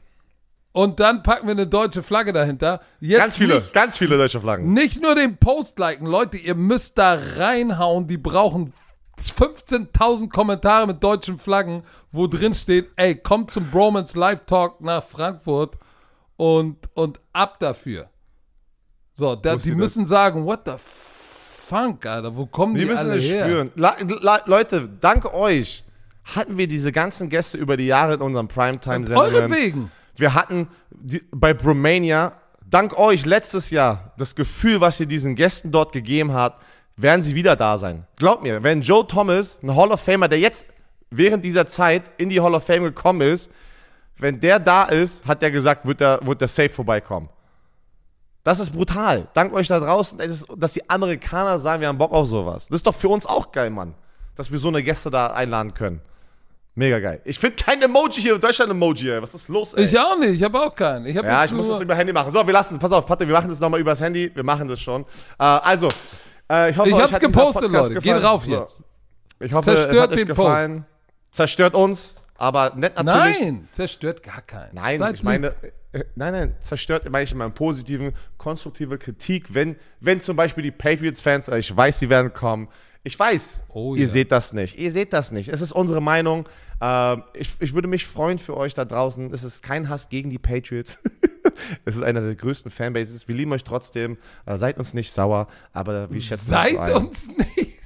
Und dann packen wir eine deutsche Flagge dahinter. Jetzt Ganz viele, Nicht, ganz viele deutsche Flaggen. nicht nur den Post liken. Leute, ihr müsst da reinhauen. Die brauchen 15.000 Kommentare mit deutschen Flaggen, wo drin steht, ey, kommt zum Bromance Live Talk nach Frankfurt und, und ab dafür. So, da, die sie das- müssen sagen, what the funk, Alter, wo kommen Wir die müssen alle es her? spüren. La, la, Leute, dank euch hatten wir diese ganzen Gäste über die Jahre in unserem Primetime-Sendungen. Euretwegen. Wir hatten die, bei Bromania dank euch letztes Jahr, das Gefühl, was ihr diesen Gästen dort gegeben habt, werden sie wieder da sein. Glaubt mir, wenn Joe Thomas, ein Hall of Famer, der jetzt während dieser Zeit in die Hall of Fame gekommen ist, wenn der da ist, hat der gesagt, wird der, wird der safe vorbeikommen. Das ist brutal. Dank euch da draußen, dass die Amerikaner sagen, wir haben Bock auf sowas. Das ist doch für uns auch geil, Mann. Dass wir so eine Gäste da einladen können. Mega geil. Ich finde kein Emoji hier, Deutschland-Emoji, ey. Was ist los, ey? Ich auch nicht, ich habe auch keinen. Ich hab ja, ich muss das über Handy machen. So, wir lassen es. Pass auf, Patte, wir machen das nochmal übers Handy. Wir machen das schon. Äh, also, äh, ich hoffe, Ich hab's gepostet, Leute. gefallen. Geht rauf jetzt. Ich hoffe, es Zerstört hat euch gefallen. Zerstört uns, aber nett natürlich. Nein, zerstört gar keinen. Nein, Seid ich meine, äh, nein, nein, zerstört meine ich immer im positiven, konstruktive Kritik, wenn, wenn zum Beispiel die Patriots-Fans, äh, ich weiß, sie werden kommen, ich weiß, Oh ihr ja. seht das nicht, ihr seht das nicht, es ist unsere Meinung, ähm, ich, ich würde mich freuen für euch da draußen, es ist kein Hass gegen die Patriots, es ist einer der größten Fanbases, wir lieben euch trotzdem, äh, seid uns nicht sauer, aber wir schätzen Seid uns nicht.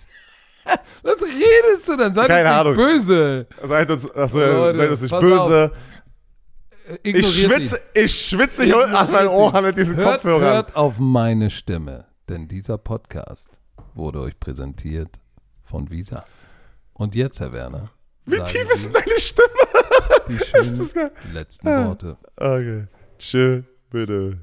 Was redest du denn? Seid Keine uns Ahnung. nicht böse. Seid uns, achso, Leute, seid uns nicht böse. Ignoriert Ich schwitze, ich schwitze hier unten an meinen Ohren mit diesen. Hört, Kopfhörern. hört auf meine Stimme, denn dieser Podcast wurde euch präsentiert von Visa. Und jetzt, Herr Werner, Wie tief ist denn deine Stimme? die schönen letzten Worte. Okay. Tschö, bitte.